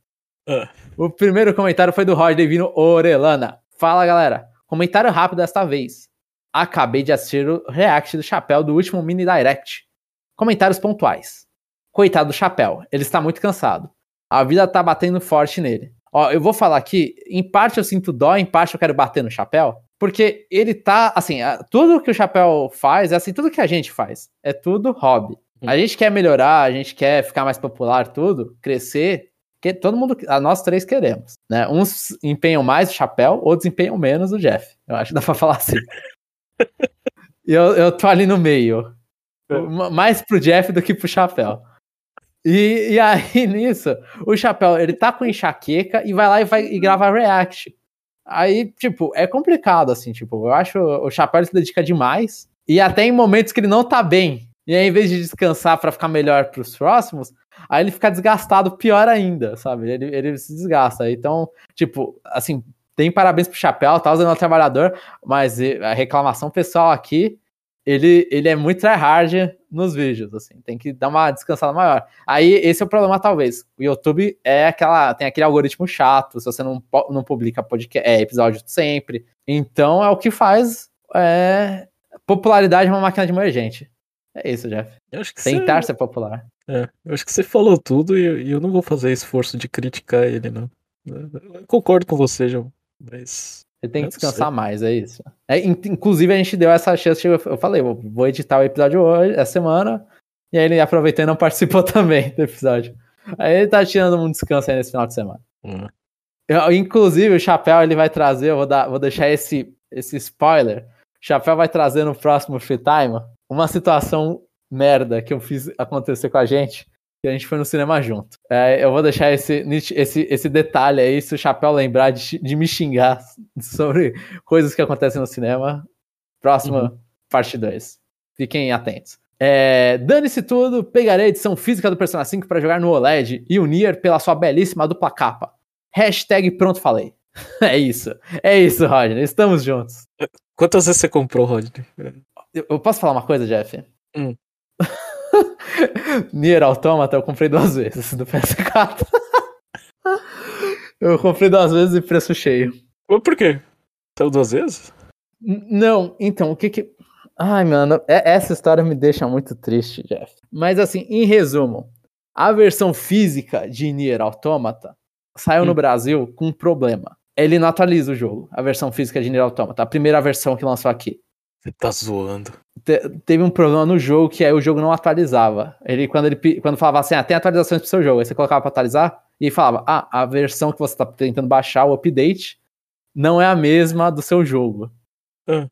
É. O primeiro comentário foi do Roger Devino Orelana. Fala galera, comentário rápido desta vez. Acabei de assistir o react do Chapéu do último mini direct. Comentários pontuais. Coitado do Chapéu, ele está muito cansado. A vida tá batendo forte nele. Ó, eu vou falar aqui, em parte eu sinto dó, em parte eu quero bater no Chapéu, porque ele tá, assim, tudo que o Chapéu faz, é assim, tudo que a gente faz, é tudo hobby. A gente quer melhorar, a gente quer ficar mais popular, tudo, crescer, que todo mundo, nós três queremos, né? Uns empenham mais o chapéu, outros empenham menos o Jeff. Eu acho que dá pra falar assim. e eu, eu tô ali no meio. É. Mais pro Jeff do que pro chapéu. E, e aí, nisso, o chapéu, ele tá com enxaqueca e vai lá e vai e grava react. Aí, tipo, é complicado, assim, tipo, eu acho o chapéu se dedica demais. E até em momentos que ele não tá bem. E aí, em vez de descansar para ficar melhor pros próximos, Aí ele fica desgastado pior ainda, sabe? Ele, ele se desgasta. Então, tipo, assim, tem parabéns pro Chapéu, tá usando o trabalhador, mas a reclamação pessoal aqui, ele, ele é muito tryhard nos vídeos, assim, tem que dar uma descansada maior. Aí esse é o problema, talvez. O YouTube é aquela, tem aquele algoritmo chato, se você não, não publica podcast, é, episódio sempre. Então é o que faz é, popularidade uma máquina de emergente. É isso, Jeff. Tentar você... ser popular. É, eu acho que você falou tudo e, e, eu não vou fazer esforço de criticar ele, não. Eu concordo com você, João, mas. Você tem que descansar mais, é isso. É, inclusive, a gente deu essa chance, eu falei, vou editar o episódio hoje, essa semana, e aí ele aproveitou e não participou também do episódio. Aí ele tá tirando um descanso aí nesse final de semana. Uhum. Eu, inclusive, o Chapéu ele vai trazer, eu vou, dar, vou deixar esse, esse spoiler. O Chapéu vai trazer no próximo Free Time uma situação merda que eu fiz acontecer com a gente. que a gente foi no cinema junto. É, eu vou deixar esse, esse, esse detalhe aí, se o Chapéu lembrar de, de me xingar sobre coisas que acontecem no cinema. Próxima uhum. parte 2. Fiquem atentos. É, Dane-se tudo, pegarei a edição física do Persona 5 para jogar no OLED e unir pela sua belíssima dupla capa. Hashtag pronto falei. É isso. É isso, Rodney. Estamos juntos. Quantas vezes você comprou, Rodney? Eu, eu posso falar uma coisa, Jeff? Hum. Nier Automata eu comprei duas vezes do PS4. eu comprei duas vezes e preço cheio. Por quê? Saiu duas vezes? Não, então, o que que. Ai, mano, é, essa história me deixa muito triste, Jeff. Mas assim, em resumo, a versão física de Nier Automata saiu hum. no Brasil com um problema. Ele não atualiza o jogo, a versão física de Nier Automata, a primeira versão que lançou aqui. Você tá zoando. Te, teve um problema no jogo que aí o jogo não atualizava. Ele quando ele quando falava assim, ah, tem atualizações pro seu jogo, aí você colocava para atualizar e falava, ah, a versão que você tá tentando baixar, o update, não é a mesma do seu jogo. Hum.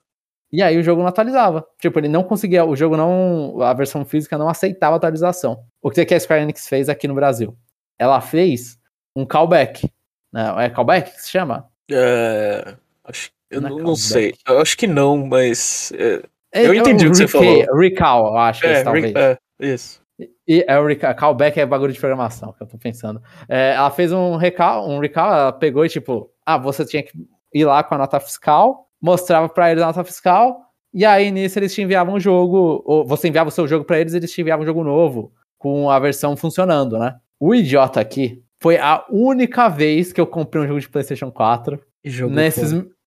E aí o jogo não atualizava. Tipo, ele não conseguia, o jogo não, a versão física não aceitava atualização. O que, que a Square Enix fez aqui no Brasil? Ela fez um callback. Não, é callback que se chama? É, acho, eu não, não, sei. Eu acho que não, mas é, é, eu entendi o que você falou. Recall, eu acho, é, talvez. É, isso. E é o callback é bagulho de programação que eu tô pensando. É, ela fez um recall, um recall, ela pegou e tipo, ah, você tinha que ir lá com a nota fiscal mostrava para eles a nota fiscal, e aí nisso eles te enviavam um jogo, ou você enviava o seu jogo para eles, eles te enviavam um jogo novo, com a versão funcionando, né? O idiota aqui foi a única vez que eu comprei um jogo de PlayStation 4 e jogo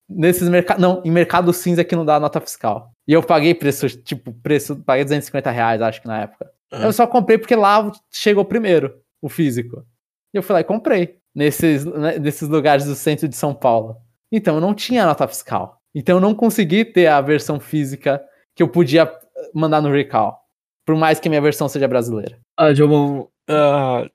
nesses, mercados. Não, em mercado cinza que não dá nota fiscal. E eu paguei preço, tipo, preço, paguei 250 reais, acho que na época. Uhum. Eu só comprei porque lá chegou primeiro, o físico. E eu fui lá e comprei. Nesses, né, nesses lugares do centro de São Paulo. Então eu não tinha nota fiscal. Então eu não consegui ter a versão física que eu podia mandar no recall. Por mais que minha versão seja brasileira. Ah, Jomon, uh,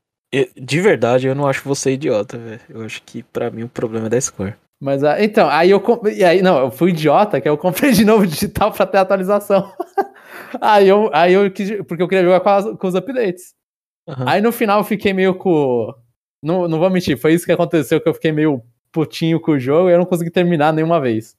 de verdade eu não acho você idiota, velho. Eu acho que para mim o problema é da Square. Mas uh, então, aí eu e aí não, eu fui idiota, que eu comprei de novo digital para ter atualização. aí eu aí eu quis, porque eu queria jogar com, as, com os updates. Uhum. Aí no final eu fiquei meio com não, não vou mentir, foi isso que aconteceu que eu fiquei meio putinho com o jogo e eu não consegui terminar nenhuma vez.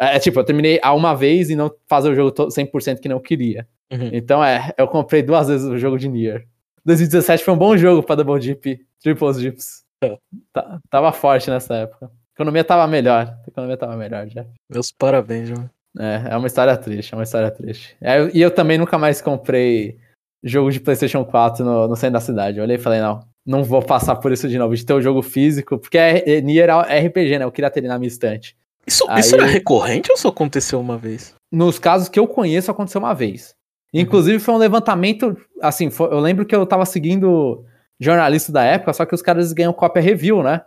É, é, tipo, eu terminei a uma vez e não fazer o jogo 100% que não queria. Uhum. Então, é, eu comprei duas vezes o jogo de Nier. 2017 foi um bom jogo pra Double Deep, Triple Dips. É. Tá, tava forte nessa época. A economia tava melhor. A economia tava melhor já. Meus parabéns, João. É, é uma história triste, é uma história triste. É, e eu também nunca mais comprei jogo de PlayStation 4 no, no centro da cidade. Eu olhei e falei, não, não vou passar por isso de novo, de ter o um jogo físico, porque é, é, Nier é RPG, né? Eu queria ter ele na minha estante. Isso, Aí, isso era recorrente ou só aconteceu uma vez? Nos casos que eu conheço, aconteceu uma vez. Uhum. Inclusive, foi um levantamento. Assim, foi, eu lembro que eu tava seguindo jornalista da época, só que os caras ganham cópia review, né?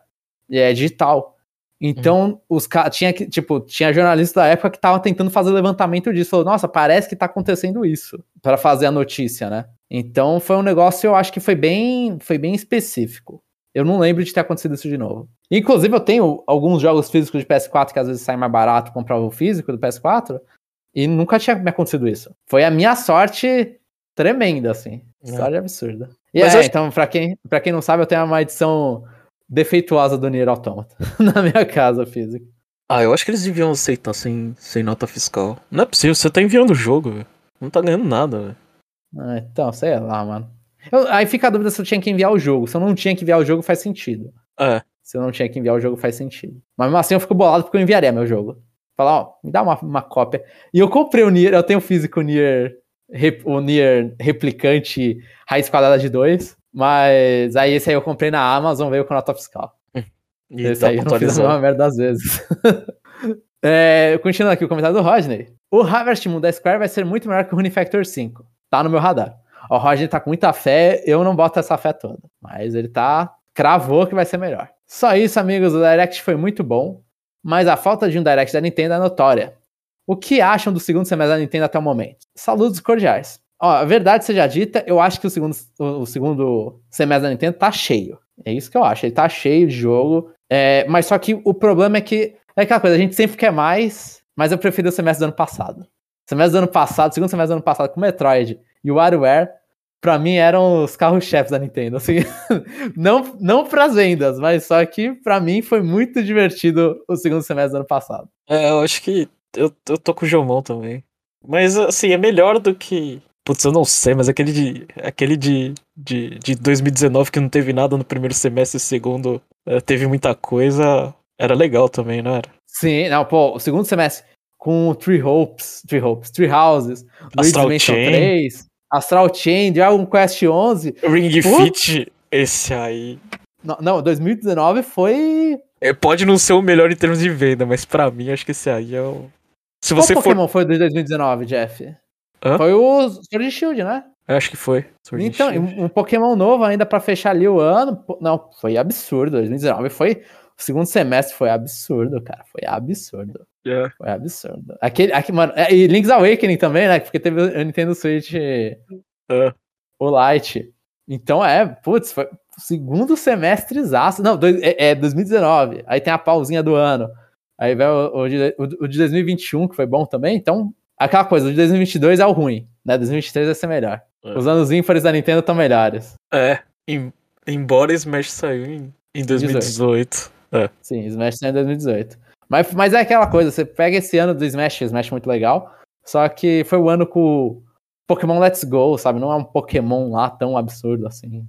E é digital. Então, uhum. os caras. Tinha que, tipo, tinha jornalista da época que tava tentando fazer levantamento disso. Falou, nossa, parece que tá acontecendo isso. para fazer a notícia, né? Então foi um negócio, eu acho que foi bem, foi bem específico. Eu não lembro de ter acontecido isso de novo. Inclusive, eu tenho alguns jogos físicos de PS4 que às vezes sai mais barato comprar o físico do PS4. E nunca tinha me acontecido isso. Foi a minha sorte tremenda, assim. É. Sorte absurda. E Mas é, acho... então, pra quem, pra quem não sabe, eu tenho uma edição defeituosa do Nier Automata na minha casa física. Ah, eu acho que eles deviam aceitar sem, sem nota fiscal. Não é possível, você tá enviando o jogo, velho. Não tá ganhando nada, velho. Ah, então, sei lá, mano. Eu, aí fica a dúvida se eu tinha que enviar o jogo. Se eu não tinha que enviar o jogo, faz sentido. É. Se eu não tinha que enviar o jogo, faz sentido. Mas mesmo assim eu fico bolado porque eu enviaria meu jogo. Falar, ó, me dá uma, uma cópia. E eu comprei o Nier, eu tenho físico Nier, o Nier replicante raiz quadrada de 2. Mas aí esse aí eu comprei na Amazon, veio com nota fiscal. E esse aí eu não fiz a mesma merda às vezes. é, continuando aqui o comentário do Rodney. O Harvest Moon da Square vai ser muito melhor que o Runefactor 5. Tá no meu radar. O Roger tá com muita fé, eu não boto essa fé toda. Mas ele tá. cravou que vai ser melhor. Só isso, amigos. O Direct foi muito bom, mas a falta de um Direct da Nintendo é notória. O que acham do segundo semestre da Nintendo até o momento? Saludos cordiais. Ó, a verdade seja dita, eu acho que o segundo, o segundo semestre da Nintendo tá cheio. É isso que eu acho. Ele tá cheio de jogo. É, mas só que o problema é que. É aquela coisa, a gente sempre quer mais, mas eu prefiro o semestre do ano passado. O semestre do ano passado, segundo semestre do ano passado com Metroid e o WarioWare pra mim eram os carros-chefes da Nintendo. Assim, não, não pras vendas, mas só que pra mim foi muito divertido o segundo semestre do ano passado. É, eu acho que eu, eu tô com o Jomon também. Mas assim, é melhor do que. Putz, eu não sei, mas aquele de. Aquele de, de, de 2019 que não teve nada no primeiro semestre e segundo é, teve muita coisa. Era legal também, não era? Sim, não, pô, o segundo semestre com Three Hopes, Three Hopes, Three Houses, Astral Chain. 3, Astral Chain, Dragon Quest 11. Ring Fit, esse aí. Não, não, 2019 foi. É, pode não ser o melhor em termos de venda, mas pra mim acho que esse aí é o. Se você Qual for. Pokémon foi de 2019, Jeff? Hã? Foi o Sword Shield, né? Eu acho que foi. Sword Então, Shield. um Pokémon novo ainda pra fechar ali o ano. Não, foi absurdo. 2019 foi. O segundo semestre foi absurdo, cara. Foi absurdo. É. Foi absurdo. Aquele, aqui, mano, é, e Link's Awakening também, né? Porque teve o Nintendo Switch, É. o Lite. Então é, putz, foi o segundo semestre zaço. Não, dois- é, é 2019. Aí tem a pausinha do ano. Aí vem o, o- o de 2021, que foi bom também. Então, aquela coisa, o de 2022 é o ruim, né? 2023 vai ser melhor. É. Os anos ímpares da Nintendo estão melhores. É. Em- embora Smash saiu em, em 2018. É. Sim, Smash saiu em 2018. Mas, mas é aquela coisa, você pega esse ano do Smash, Smash é muito legal, só que foi o ano com Pokémon Let's Go, sabe? Não é um Pokémon lá tão absurdo assim.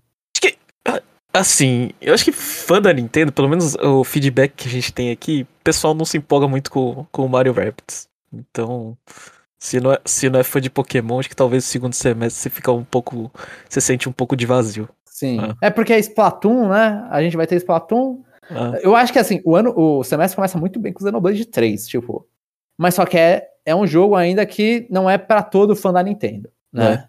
Assim, eu acho que fã da Nintendo, pelo menos o feedback que a gente tem aqui, o pessoal não se empolga muito com, com o Mario Rabbids. Então, se não, é, se não é fã de Pokémon, acho que talvez no segundo semestre você fica um pouco. Você sente um pouco de vazio. Sim. Ah. É porque é Splatoon, né? A gente vai ter Splatoon. Ah, Eu acho que assim, o ano, o semestre começa muito bem com o Xenoblade 3, tipo. Mas só que é, é um jogo ainda que não é pra todo fã da Nintendo, né?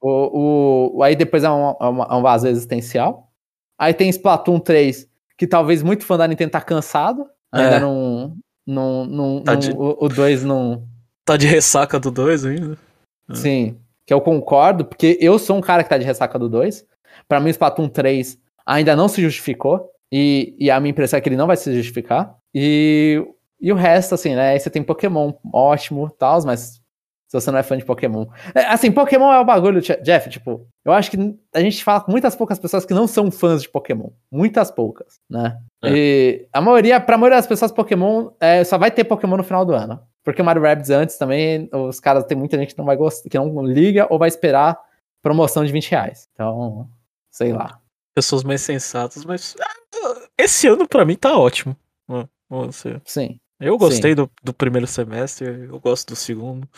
O, o, aí depois é um, é uma- é um vazio existencial. Aí tem Splatoon 3, que talvez muito fã da Nintendo tá cansado. Ainda É. não. não, não, Tá não- de- o, o 2 não. Tá de ressaca do 2 ainda? Ah. Sim. Que eu concordo, porque eu sou um cara que tá de ressaca do 2. Pra mim, o Splatoon 3 ainda não se justificou. E, e a minha impressão é que ele não vai se justificar. E, e o resto, assim, né? Aí você tem Pokémon, ótimo, tal, mas se você não é fã de Pokémon. É, assim, Pokémon é o bagulho, Je- Jeff, tipo, eu acho que a gente fala com muitas poucas pessoas que não são fãs de Pokémon. Muitas poucas, né? É. E a maioria, pra maioria das pessoas, Pokémon é, só vai ter Pokémon no final do ano. Porque o Mario Rabbids antes também, os caras, tem muita gente que não vai gostar, que não liga ou vai esperar promoção de 20 reais. Então, sei lá. Pessoas mais sensatas, mas. ah, Esse ano pra mim tá ótimo. Você- Sim. Eu gostei do, do primeiro semestre, eu gosto do segundo.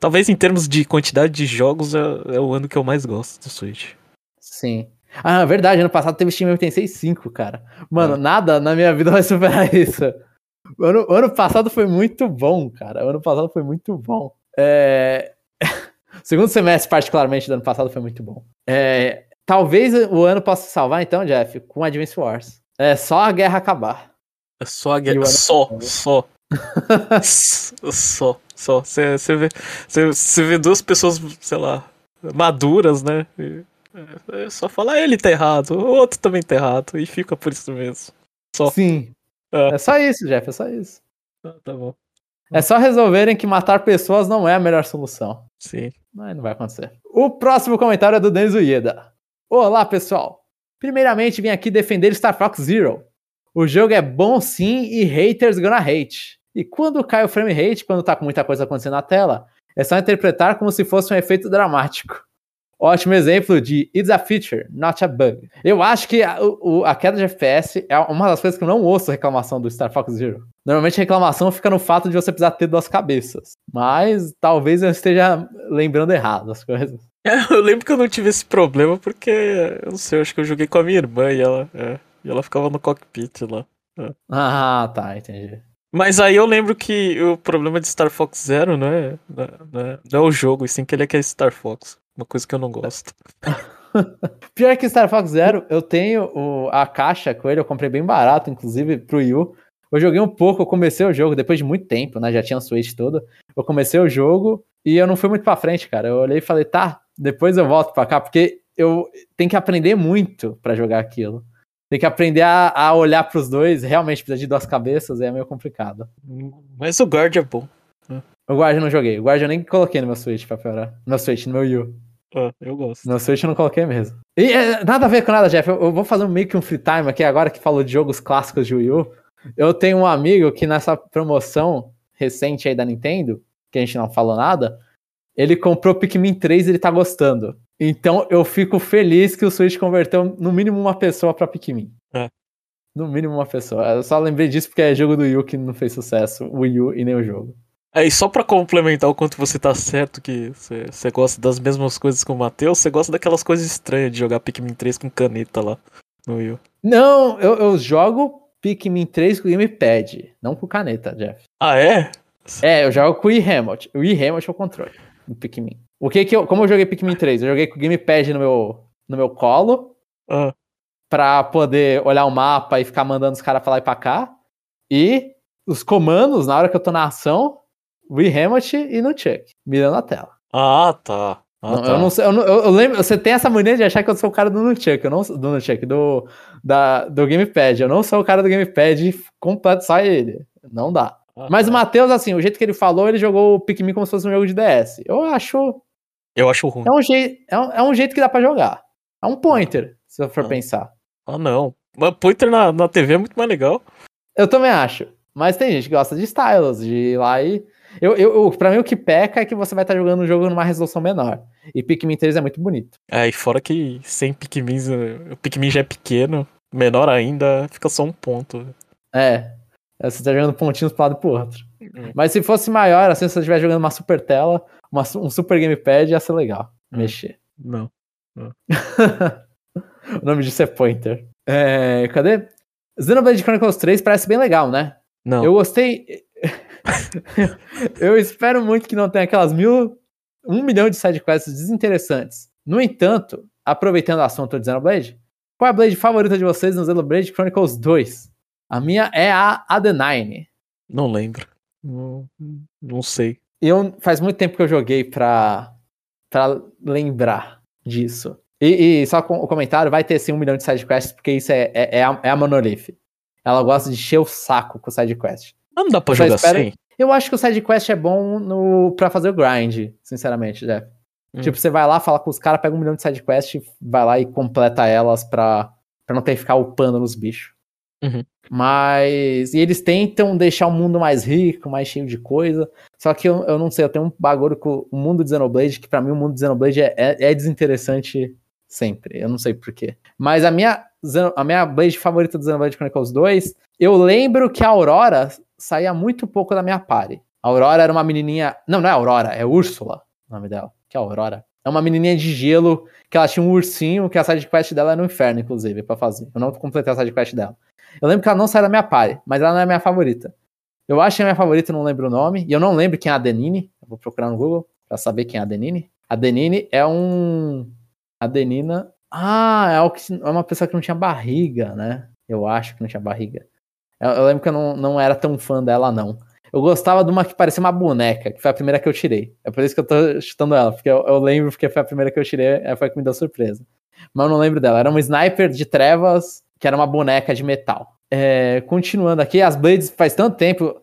Talvez em termos de quantidade de jogos é, é o ano que eu mais gosto do Switch. Sim. Ah, verdade, ano passado teve Steam Tensei 5, cara. Mano, É. nada na minha vida vai superar isso. Ano, ano passado foi muito bom, cara. Ano passado foi muito bom. É... segundo semestre, particularmente, do ano passado foi muito bom. É... Talvez o ano possa salvar, então, Jeff, com Advance Wars. É só a guerra acabar. É só a guerra. Só, só. só, só. Você vê, cê- cê vê duas pessoas, sei lá, maduras, né? E, é, é só falar, ele tá errado, o outro também tá errado, e fica por isso mesmo. Só. Sim. É. É só isso, Jeff, é só isso. Ah, Tá bom. É só resolverem que matar pessoas não é a melhor solução. Sim. Mas não vai acontecer. O próximo comentário é do Denis Ueda. Olá, pessoal. Primeiramente, vim aqui defender Star Fox Zero. O jogo é bom sim e haters gonna hate. E quando cai o frame rate, quando tá com muita coisa acontecendo na tela, é só interpretar como se fosse um efeito dramático. Ótimo exemplo de It's a feature, not a bug. Eu acho que a, o- a queda de FPS é uma das coisas que eu não ouço reclamação do Star Fox Zero. Normalmente a reclamação fica no fato de você precisar ter duas cabeças. Mas talvez eu esteja lembrando errado as coisas. É, eu lembro que eu não tive esse problema porque, eu não sei, eu acho que eu joguei com a minha irmã e ela, é, e ela ficava no cockpit lá. Ah, tá, entendi. Mas aí eu lembro que o problema de Star Fox Zero não é, não é, não é- não é o jogo, e sim que ele é que é Star Fox. Uma coisa que eu não gosto. Pior que Star Fox Zero, eu tenho o- a caixa com ele, eu comprei bem barato, inclusive pro Yu. Eu joguei um pouco, eu comecei o jogo depois de muito tempo, né? Já tinha o Switch todo. Eu comecei o jogo e eu não fui muito pra frente, cara. Eu olhei e falei, tá, depois eu volto pra cá, porque eu tenho que aprender muito pra jogar aquilo. Tem que aprender a, a olhar pros dois, realmente precisa de duas cabeças, é meio complicado. Mas o Guard é bom. O Guardian eu não joguei, o Guardian eu nem coloquei no meu Switch pra piorar. No meu Switch, no meu Yu. Ah, eu gosto. No Switch eu não coloquei mesmo. E é, nada a ver com nada, Jeff. Eu, eu vou fazer um meio que um free time aqui agora que falou de jogos clássicos de Wii U. Eu tenho um amigo que nessa promoção recente aí da Nintendo, que a gente não falou nada, ele comprou Pikmin 3 e ele tá gostando. Então eu fico feliz que o Switch converteu no mínimo uma pessoa pra Pikmin. É. No mínimo uma pessoa. Eu só lembrei disso porque é jogo do Wii U que não fez sucesso, o Wii U e nem o jogo. É, e só pra complementar o quanto você tá certo que você, gosta das mesmas coisas que o Matheus, você gosta daquelas coisas estranhas de jogar Pikmin 3 com caneta lá no Wii. Não, eu, eu jogo Pikmin 3 com gamepad, não com caneta, Jeff. Ah, é? É, eu jogo com o Remote. O Remote é o controle do Pikmin. O que que eu, como eu joguei Pikmin 3? Eu joguei com o gamepad no meu, no meu colo Ah, pra poder olhar o mapa e ficar mandando os caras pra lá e pra cá. E os comandos, na hora que eu tô na ação, Wii Remote e no Chuck, mirando a tela. ah tá. Ah, Não, tá. Eu não sei, eu, não- eu- lembro, você tem essa mania de achar que eu sou o cara do Nunchuck, eu não sou- do Nunchuck, do, da, do Gamepad. Eu não sou o cara do Gamepad completo, só ele. Não dá. Ah, Mas tá. o Matheus, assim, o jeito que ele falou, ele jogou o Pikmin como se fosse um jogo de DS. Eu acho. Eu acho ruim. É um, jei, é um, é um jeito que dá pra jogar. É um pointer, se eu for Ah. pensar. Ah, não. Mas Pointer na, na TV é muito mais legal. Eu também acho. Mas tem gente que gosta de stylus, de ir lá e. Eu, eu, pra mim, o que peca é que você vai estar jogando um jogo numa resolução menor. E Pikmin 3 é muito bonito. É, e fora que sem Pikmins, eh, o Pikmin já é pequeno, menor ainda, fica só um ponto. É. É, Você tá jogando pontinhos pro lado e pro outro. Hum. Mas se fosse maior, assim, se você estiver jogando uma super tela, uma um super gamepad, ia ser legal. Hum. Mexer. Não. o nome disso é Pointer. É, cadê? Xenoblade Chronicles 3 parece bem legal, né? Não. Eu gostei. eu espero muito que não tenha aquelas mil. Um milhão de sidequests desinteressantes. No entanto, aproveitando o assunto de Xenoblade, qual é a Blade favorita de vocês no Xenoblade Chronicles 2? A minha é a Adenine. Não lembro. Não, não sei. Eu, faz muito tempo que eu joguei pra, pra lembrar disso. E, e só com o comentário, vai ter sim um milhão de sidequests, porque isso é, é, é, a, é a Monolith. Ela gosta de encher o saco com sidequest. Não dá pra jogar espero- sem? Eu acho que o sidequest é bom no, pra fazer o grind, sinceramente, Jeff. Hum. Tipo, você vai lá, fala com os caras, pega um milhão de sidequests, vai lá e completa elas pra, pra não ter que ficar upando nos bichos. Uhum. Mas. E eles tentam deixar o mundo mais rico, mais cheio de coisa. Só que eu, eu não sei, eu tenho um bagulho com o mundo de Xenoblade, que pra mim o mundo de Xenoblade é, é, é desinteressante sempre. Eu não sei porquê. Mas a minha, a minha Blade favorita do Xenoblade Chronicles 2, eu lembro que a Aurora saía muito pouco da minha party. A Aurora era uma menininha. Não, não é Aurora, é Úrsula o nome dela. Que é Aurora. É uma menininha de gelo que ela tinha um ursinho, que a sidequest dela era no inferno, inclusive, pra fazer. Eu não completei a sidequest dela. Eu lembro que ela não saiu da minha party, mas ela não é minha favorita. Eu acho que é minha favorita, não lembro o nome. E eu não lembro quem é a Denine. Eu vou procurar no Google pra saber quem é a Denine. A Denine é um. A Denina. Ah, é, que, é uma pessoa que não tinha barriga, né? Eu acho que não tinha barriga. Eu, eu lembro que eu não, não era tão fã dela, não. Eu gostava de uma que parecia uma boneca, que foi a primeira que eu tirei. É por isso que eu tô chutando ela, porque eu, eu lembro porque foi a primeira que eu tirei, é, foi a que me deu surpresa. Mas eu não lembro dela. Era um sniper de trevas, que era uma boneca de metal. É, continuando aqui, as Blades faz tanto tempo,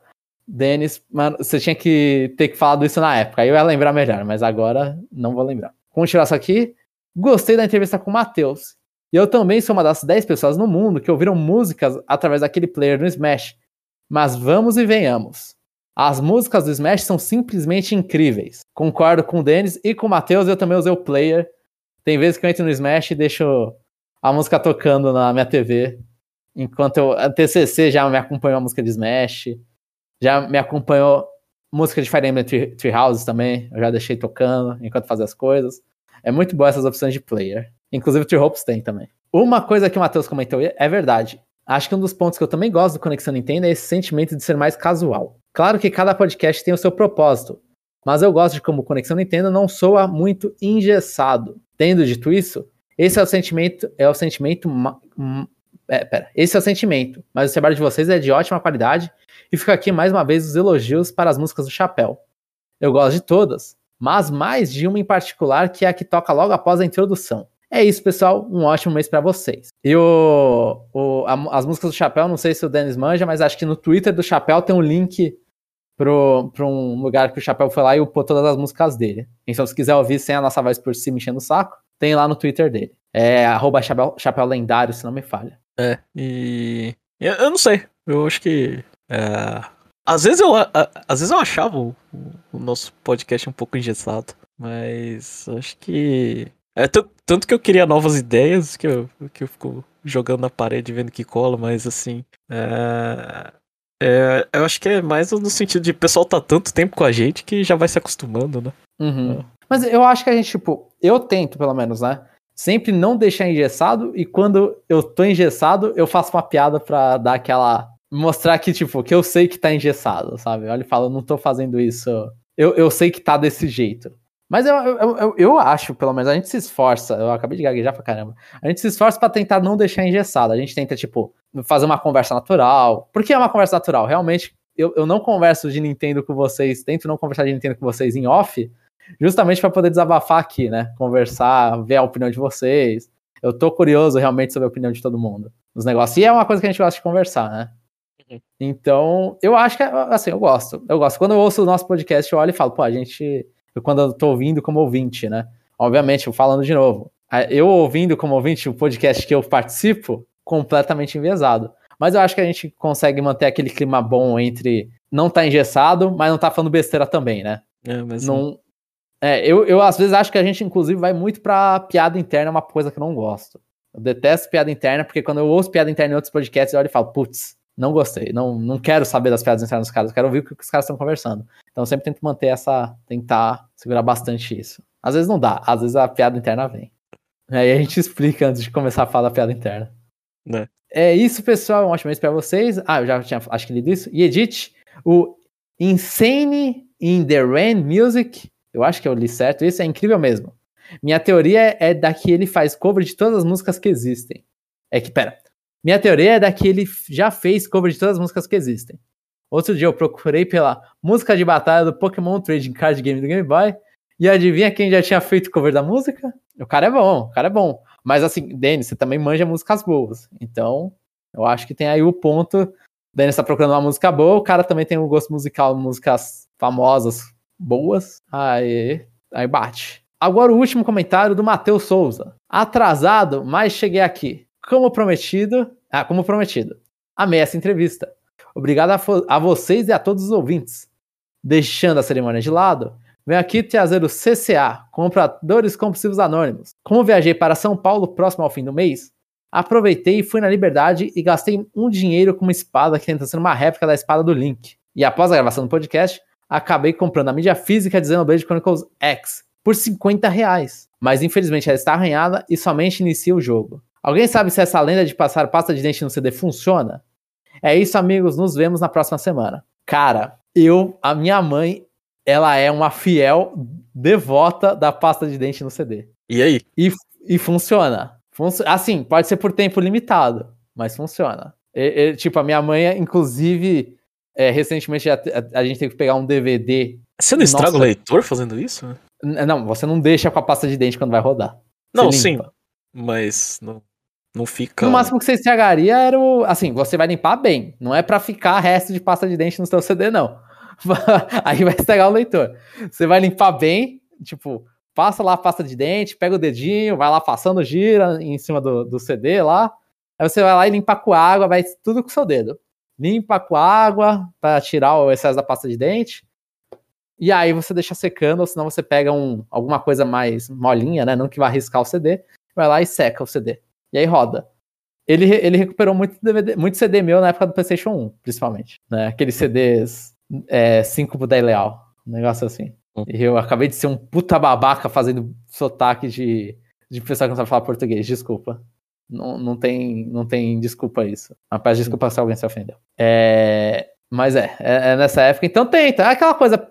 Denis, mano, você tinha que ter que falado isso na época. Aí eu ia lembrar melhor, mas agora não vou lembrar. Continuar isso aqui. Gostei da entrevista com o Matheus. E eu também sou uma das 10 pessoas no mundo que ouviram músicas através daquele player no Smash. Mas vamos e venhamos. As músicas do Smash são simplesmente incríveis. Concordo com o Denis e com o Matheus, eu também usei o player. Tem vezes que eu entro no Smash e deixo a música tocando na minha TV. Enquanto eu. A TCC já me acompanhou a música de Smash. Já me acompanhou música de Fire Emblem Tree, Houses também. Eu já deixei tocando enquanto fazia as coisas. É muito boa essas opções de player. Inclusive o Tree Hopes tem também. Uma coisa que o Matheus comentou é verdade. Acho que um dos pontos que eu também gosto do Conexão Nintendo é esse sentimento de ser mais casual. Claro que cada podcast tem o seu propósito, mas eu gosto de como Conexão Nintendo não soa muito engessado. Tendo dito isso, esse é o sentimento, é o sentimento, é, pera, esse é o sentimento, mas o trabalho de vocês é de ótima qualidade e fica aqui mais uma vez os elogios para as músicas do Chapéu. Eu gosto de todas, mas mais de uma em particular que é a que toca logo após a introdução. É isso, pessoal. Um ótimo mês pra vocês. E o, o- a- as músicas do Chapéu, não sei se o Denis manja, mas acho que no Twitter do Chapéu tem um link pro, pra um lugar que o Chapéu foi lá e upou todas as músicas dele. Então, se quiser ouvir sem a nossa voz por cima enchendo o saco, tem lá no Twitter dele. É arroba chapéu, chapéu lendário, se não me falha. É, e. Eu, eu não sei. Eu acho que. É... Às vezes eu, às vezes eu achava o, o, nosso podcast um pouco engessado, mas acho que. É tanto que eu queria novas ideias que eu, que eu fico jogando na parede vendo que cola, mas assim. É, é, eu acho que é mais no sentido de o pessoal tá tanto tempo com a gente que já vai se acostumando, né? Uhum. É. Mas eu acho que a gente, tipo, eu tento pelo menos, né? Sempre não deixar engessado e quando eu tô engessado, eu faço uma piada pra dar aquela. Mostrar que, tipo, que eu sei que tá engessado, sabe? Olha e fala, eu não tô fazendo isso. Eu, eu sei que tá desse jeito. Mas eu, eu, eu, eu, acho, pelo menos, a gente se esforça. Eu acabei de gaguejar pra caramba. A gente se esforça para tentar não deixar engessado. A gente tenta, tipo, fazer uma conversa natural. Por que é uma conversa natural? Realmente, eu, eu não converso de Nintendo com vocês, tento não conversar de Nintendo com vocês em off, justamente para poder desabafar aqui, né? Conversar, ver a opinião de vocês. Eu tô curioso realmente sobre a opinião de todo mundo nos negócios. E é uma coisa que a gente gosta de conversar, né? Uhum. Então, eu acho que, assim, eu gosto. Eu gosto. Quando eu ouço o nosso podcast, eu olho e falo, pô, a gente quando eu tô ouvindo como ouvinte, né? Obviamente, falando de novo, eu ouvindo como ouvinte o podcast que eu participo, completamente enviesado. Mas eu acho que a gente consegue manter aquele clima bom entre não tá engessado, mas não tá falando besteira também, né? É, mas não. É, eu, eu às vezes acho que a gente, inclusive, vai muito pra piada interna, uma coisa que eu não gosto. Eu detesto piada interna, porque quando eu ouço piada interna em outros podcasts, eu olho e falo, putz, não gostei, não, não quero saber das piadas internas dos caras, eu quero ouvir o que os caras estão conversando. Então eu sempre tento manter essa, tentar segurar bastante isso. Às vezes não dá, às vezes a piada interna vem. Aí a gente explica antes de começar a falar da piada interna. Né? É isso, pessoal. Um ótimo mês pra vocês. Ah, eu já tinha, acho que lido isso. E Edith, o Insane in the Rain Music. Eu acho que eu li certo. Isso é incrível mesmo. Minha teoria é da que ele faz cover de todas as músicas que existem. É que, pera. Minha teoria é da que ele já fez cover de todas as músicas que existem. Outro dia eu procurei pela música de batalha do Pokémon Trading Card Game do Game Boy. E adivinha quem já tinha feito cover da música? O cara é bom, o cara é bom. Mas assim, Denis, você também manja músicas boas. Então, eu acho que tem aí o ponto. Denis tá procurando uma música boa, o cara também tem um gosto musical, músicas famosas, boas. Aí, aí bate. Agora o último comentário do Matheus Souza. Atrasado, mas cheguei aqui. Como prometido, ah, como prometido, amei essa entrevista. Obrigado a, a vocês e a todos os ouvintes. Deixando a cerimônia de lado, venho aqui trazer o CCA, Compradores Compulsivos Anônimos. Como viajei para São Paulo próximo ao fim do mês, aproveitei e fui na Liberdade e gastei um dinheiro com uma espada que tenta ser uma réplica da espada do Link. E após a gravação do podcast, acabei comprando a mídia física de Xenoblade Chronicles X por 50 reais. Mas infelizmente ela está arranhada e somente inicia o jogo. Alguém sabe se essa lenda de passar pasta de dente no CD funciona? É isso, amigos. Nos vemos na próxima semana. Cara, eu, a minha mãe, ela é uma fiel devota da pasta de dente no CD. E aí? E, e funciona. Func assim, pode ser por tempo limitado, mas funciona. E, e, tipo, a minha mãe, inclusive, é, recentemente a, a, a, gente teve que pegar um DVD. Você não estraga Nossa. o leitor fazendo isso? Não, você não deixa com a pasta de dente quando vai rodar. Não, sim. Mas não, não fica. No máximo que você estragaria era o. Assim, você vai limpar bem. Não é para ficar resto de pasta de dente no seu CD, não. Aí vai estragar o leitor. Você vai limpar bem, tipo, passa lá a pasta de dente, pega o dedinho, vai lá passando, gira em cima do, do CD lá. Aí você vai lá e limpa com água, vai tudo com o seu dedo. Limpa com água para tirar o excesso da pasta de dente. E aí você deixa secando, ou senão você pega um, alguma coisa mais molinha, né? Não que vai arriscar o CD. Vai lá e seca o CD. E aí roda. Ele, ele recuperou muito, DVD, muito CD meu na época do PlayStation 1, principalmente. Né? Aqueles CDs é, 5 pro 10 leal. Um negócio assim. Uhum. E eu acabei de ser um puta babaca fazendo sotaque de, de pessoa que não sabe falar português. Desculpa. Não, não, tem, não tem desculpa isso. Mas peço desculpa se alguém se ofendeu. É, mas é, é, é, nessa época. Então tenta. É aquela coisa.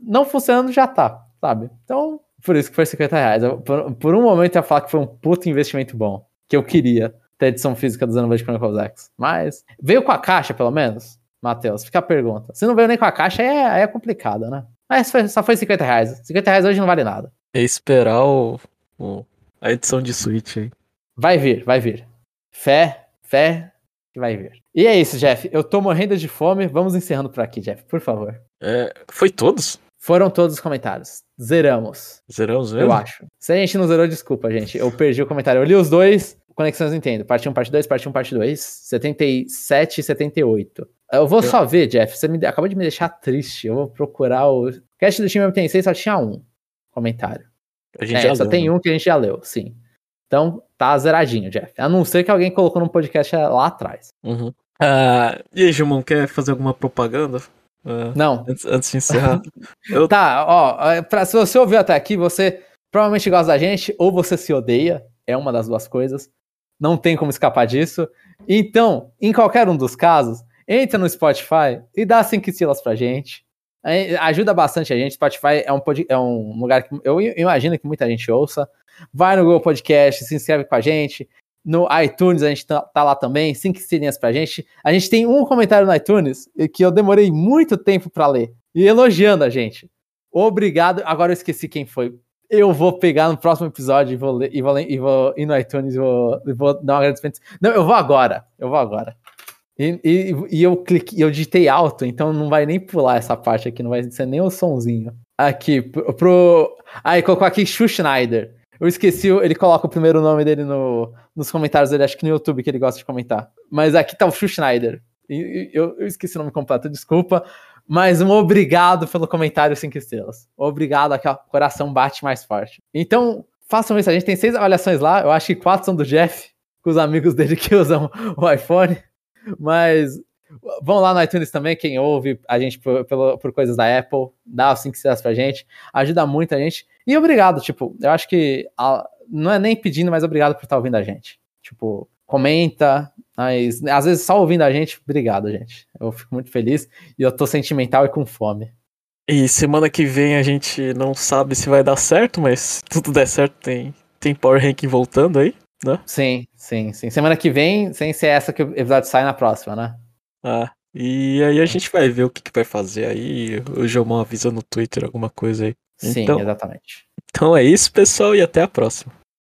Não funcionando já tá, sabe? Então, por isso que foi 50 reais. Eu, por, por um momento eu ia falar que foi um puto investimento bom que eu queria ter edição física do Xenoblade Chronicles X. Mas veio com a caixa, pelo menos? Matheus, fica a pergunta. Se não veio nem com a caixa, é, aí é complicado, né? Mas foi, só foi 50 reais. 50 reais hoje não vale nada. É esperar o, o a edição de Switch aí. Vai vir, vai vir. Fé, fé que vai vir. E é isso, Jeff. Eu tô morrendo de fome. Vamos encerrando por aqui, Jeff, por favor. É, foi todos? Foram todos os comentários. Zeramos. Zeramos mesmo? Eu acho. Se a gente não zerou, desculpa, gente. Eu perdi o comentário. Eu li os dois. Conexões Nintendo. Parte 1, parte 2, parte 1, parte 2. 77 e 78. Eu vou eu... só ver, Jeff. Você me... acabou de me deixar triste. Eu vou procurar o. Cast do time M6 só tinha um comentário. A gente é, já só leu, tem né? um que a gente já leu, sim. Então tá zeradinho, Jeff. A não ser que alguém colocou no podcast lá atrás. Uhum. Uh, e aí, Gilmão, quer fazer alguma propaganda? Uh, não. Antes, antes, de encerrar. eu... Tá, ó, é, pra, se você ouviu até aqui, você provavelmente gosta da gente ou você se odeia. É uma das duas coisas. Não tem como escapar disso. Então, em qualquer um dos casos, entra no Spotify e dá cinco estrelas pra gente. Ajuda bastante a gente. Spotify é um, é um lugar que eu imagino que muita gente ouça. Vai no Google Podcast, se inscreve com a gente. No iTunes a gente tá, tá lá também, cinco estrelinhas pra gente. A gente tem um comentário no iTunes que eu demorei muito tempo para ler. E elogiando a gente. Obrigado. Agora eu esqueci quem foi. Eu vou pegar no próximo episódio e vou ler, e vou, ler, e vou ir no iTunes e vou, e vou dar um agradecimento. Não, eu vou agora. Eu vou agora. E, e, e, eu cliquei, eu digitei alto, então não vai nem pular essa parte aqui, não vai ser nem o sonzinho. Aqui, pro. pro... Aí colocou aqui Shu Schneider. Eu esqueci, ele coloca o primeiro nome dele no, nos comentários dele, acho que no YouTube que ele gosta de comentar. Mas aqui tá o Shu Schneider. E, eu, eu esqueci o nome completo, desculpa. Mas um obrigado pelo comentário 5 estrelas. Obrigado, aqui ó, coração bate mais forte. Então, façam isso. A gente tem seis avaliações lá. Eu acho que quatro são do Jeff, com os amigos dele que usam o iPhone. Mas vão lá no iTunes também, quem ouve a gente por, por, por coisas da Apple, dá os 5 estrelas pra gente, ajuda muito a gente. E obrigado, tipo, eu acho que a, não é nem pedindo, mas obrigado por estar ouvindo a gente. Tipo, comenta, mas às vezes só ouvindo a gente, obrigado, gente. Eu fico muito feliz e eu tô sentimental e com fome. E semana que vem a gente não sabe se vai dar certo, mas se tudo der certo tem, tem Power Ranking voltando aí, né? Sim, sim, sim. Semana que vem, sem ser essa que o episódio sai na próxima, né? Ah, e aí a gente vai ver o que, que vai fazer aí. O Jomão avisa no Twitter alguma coisa aí. Sim, então, exatamente. Então é isso, pessoal, e até a próxima.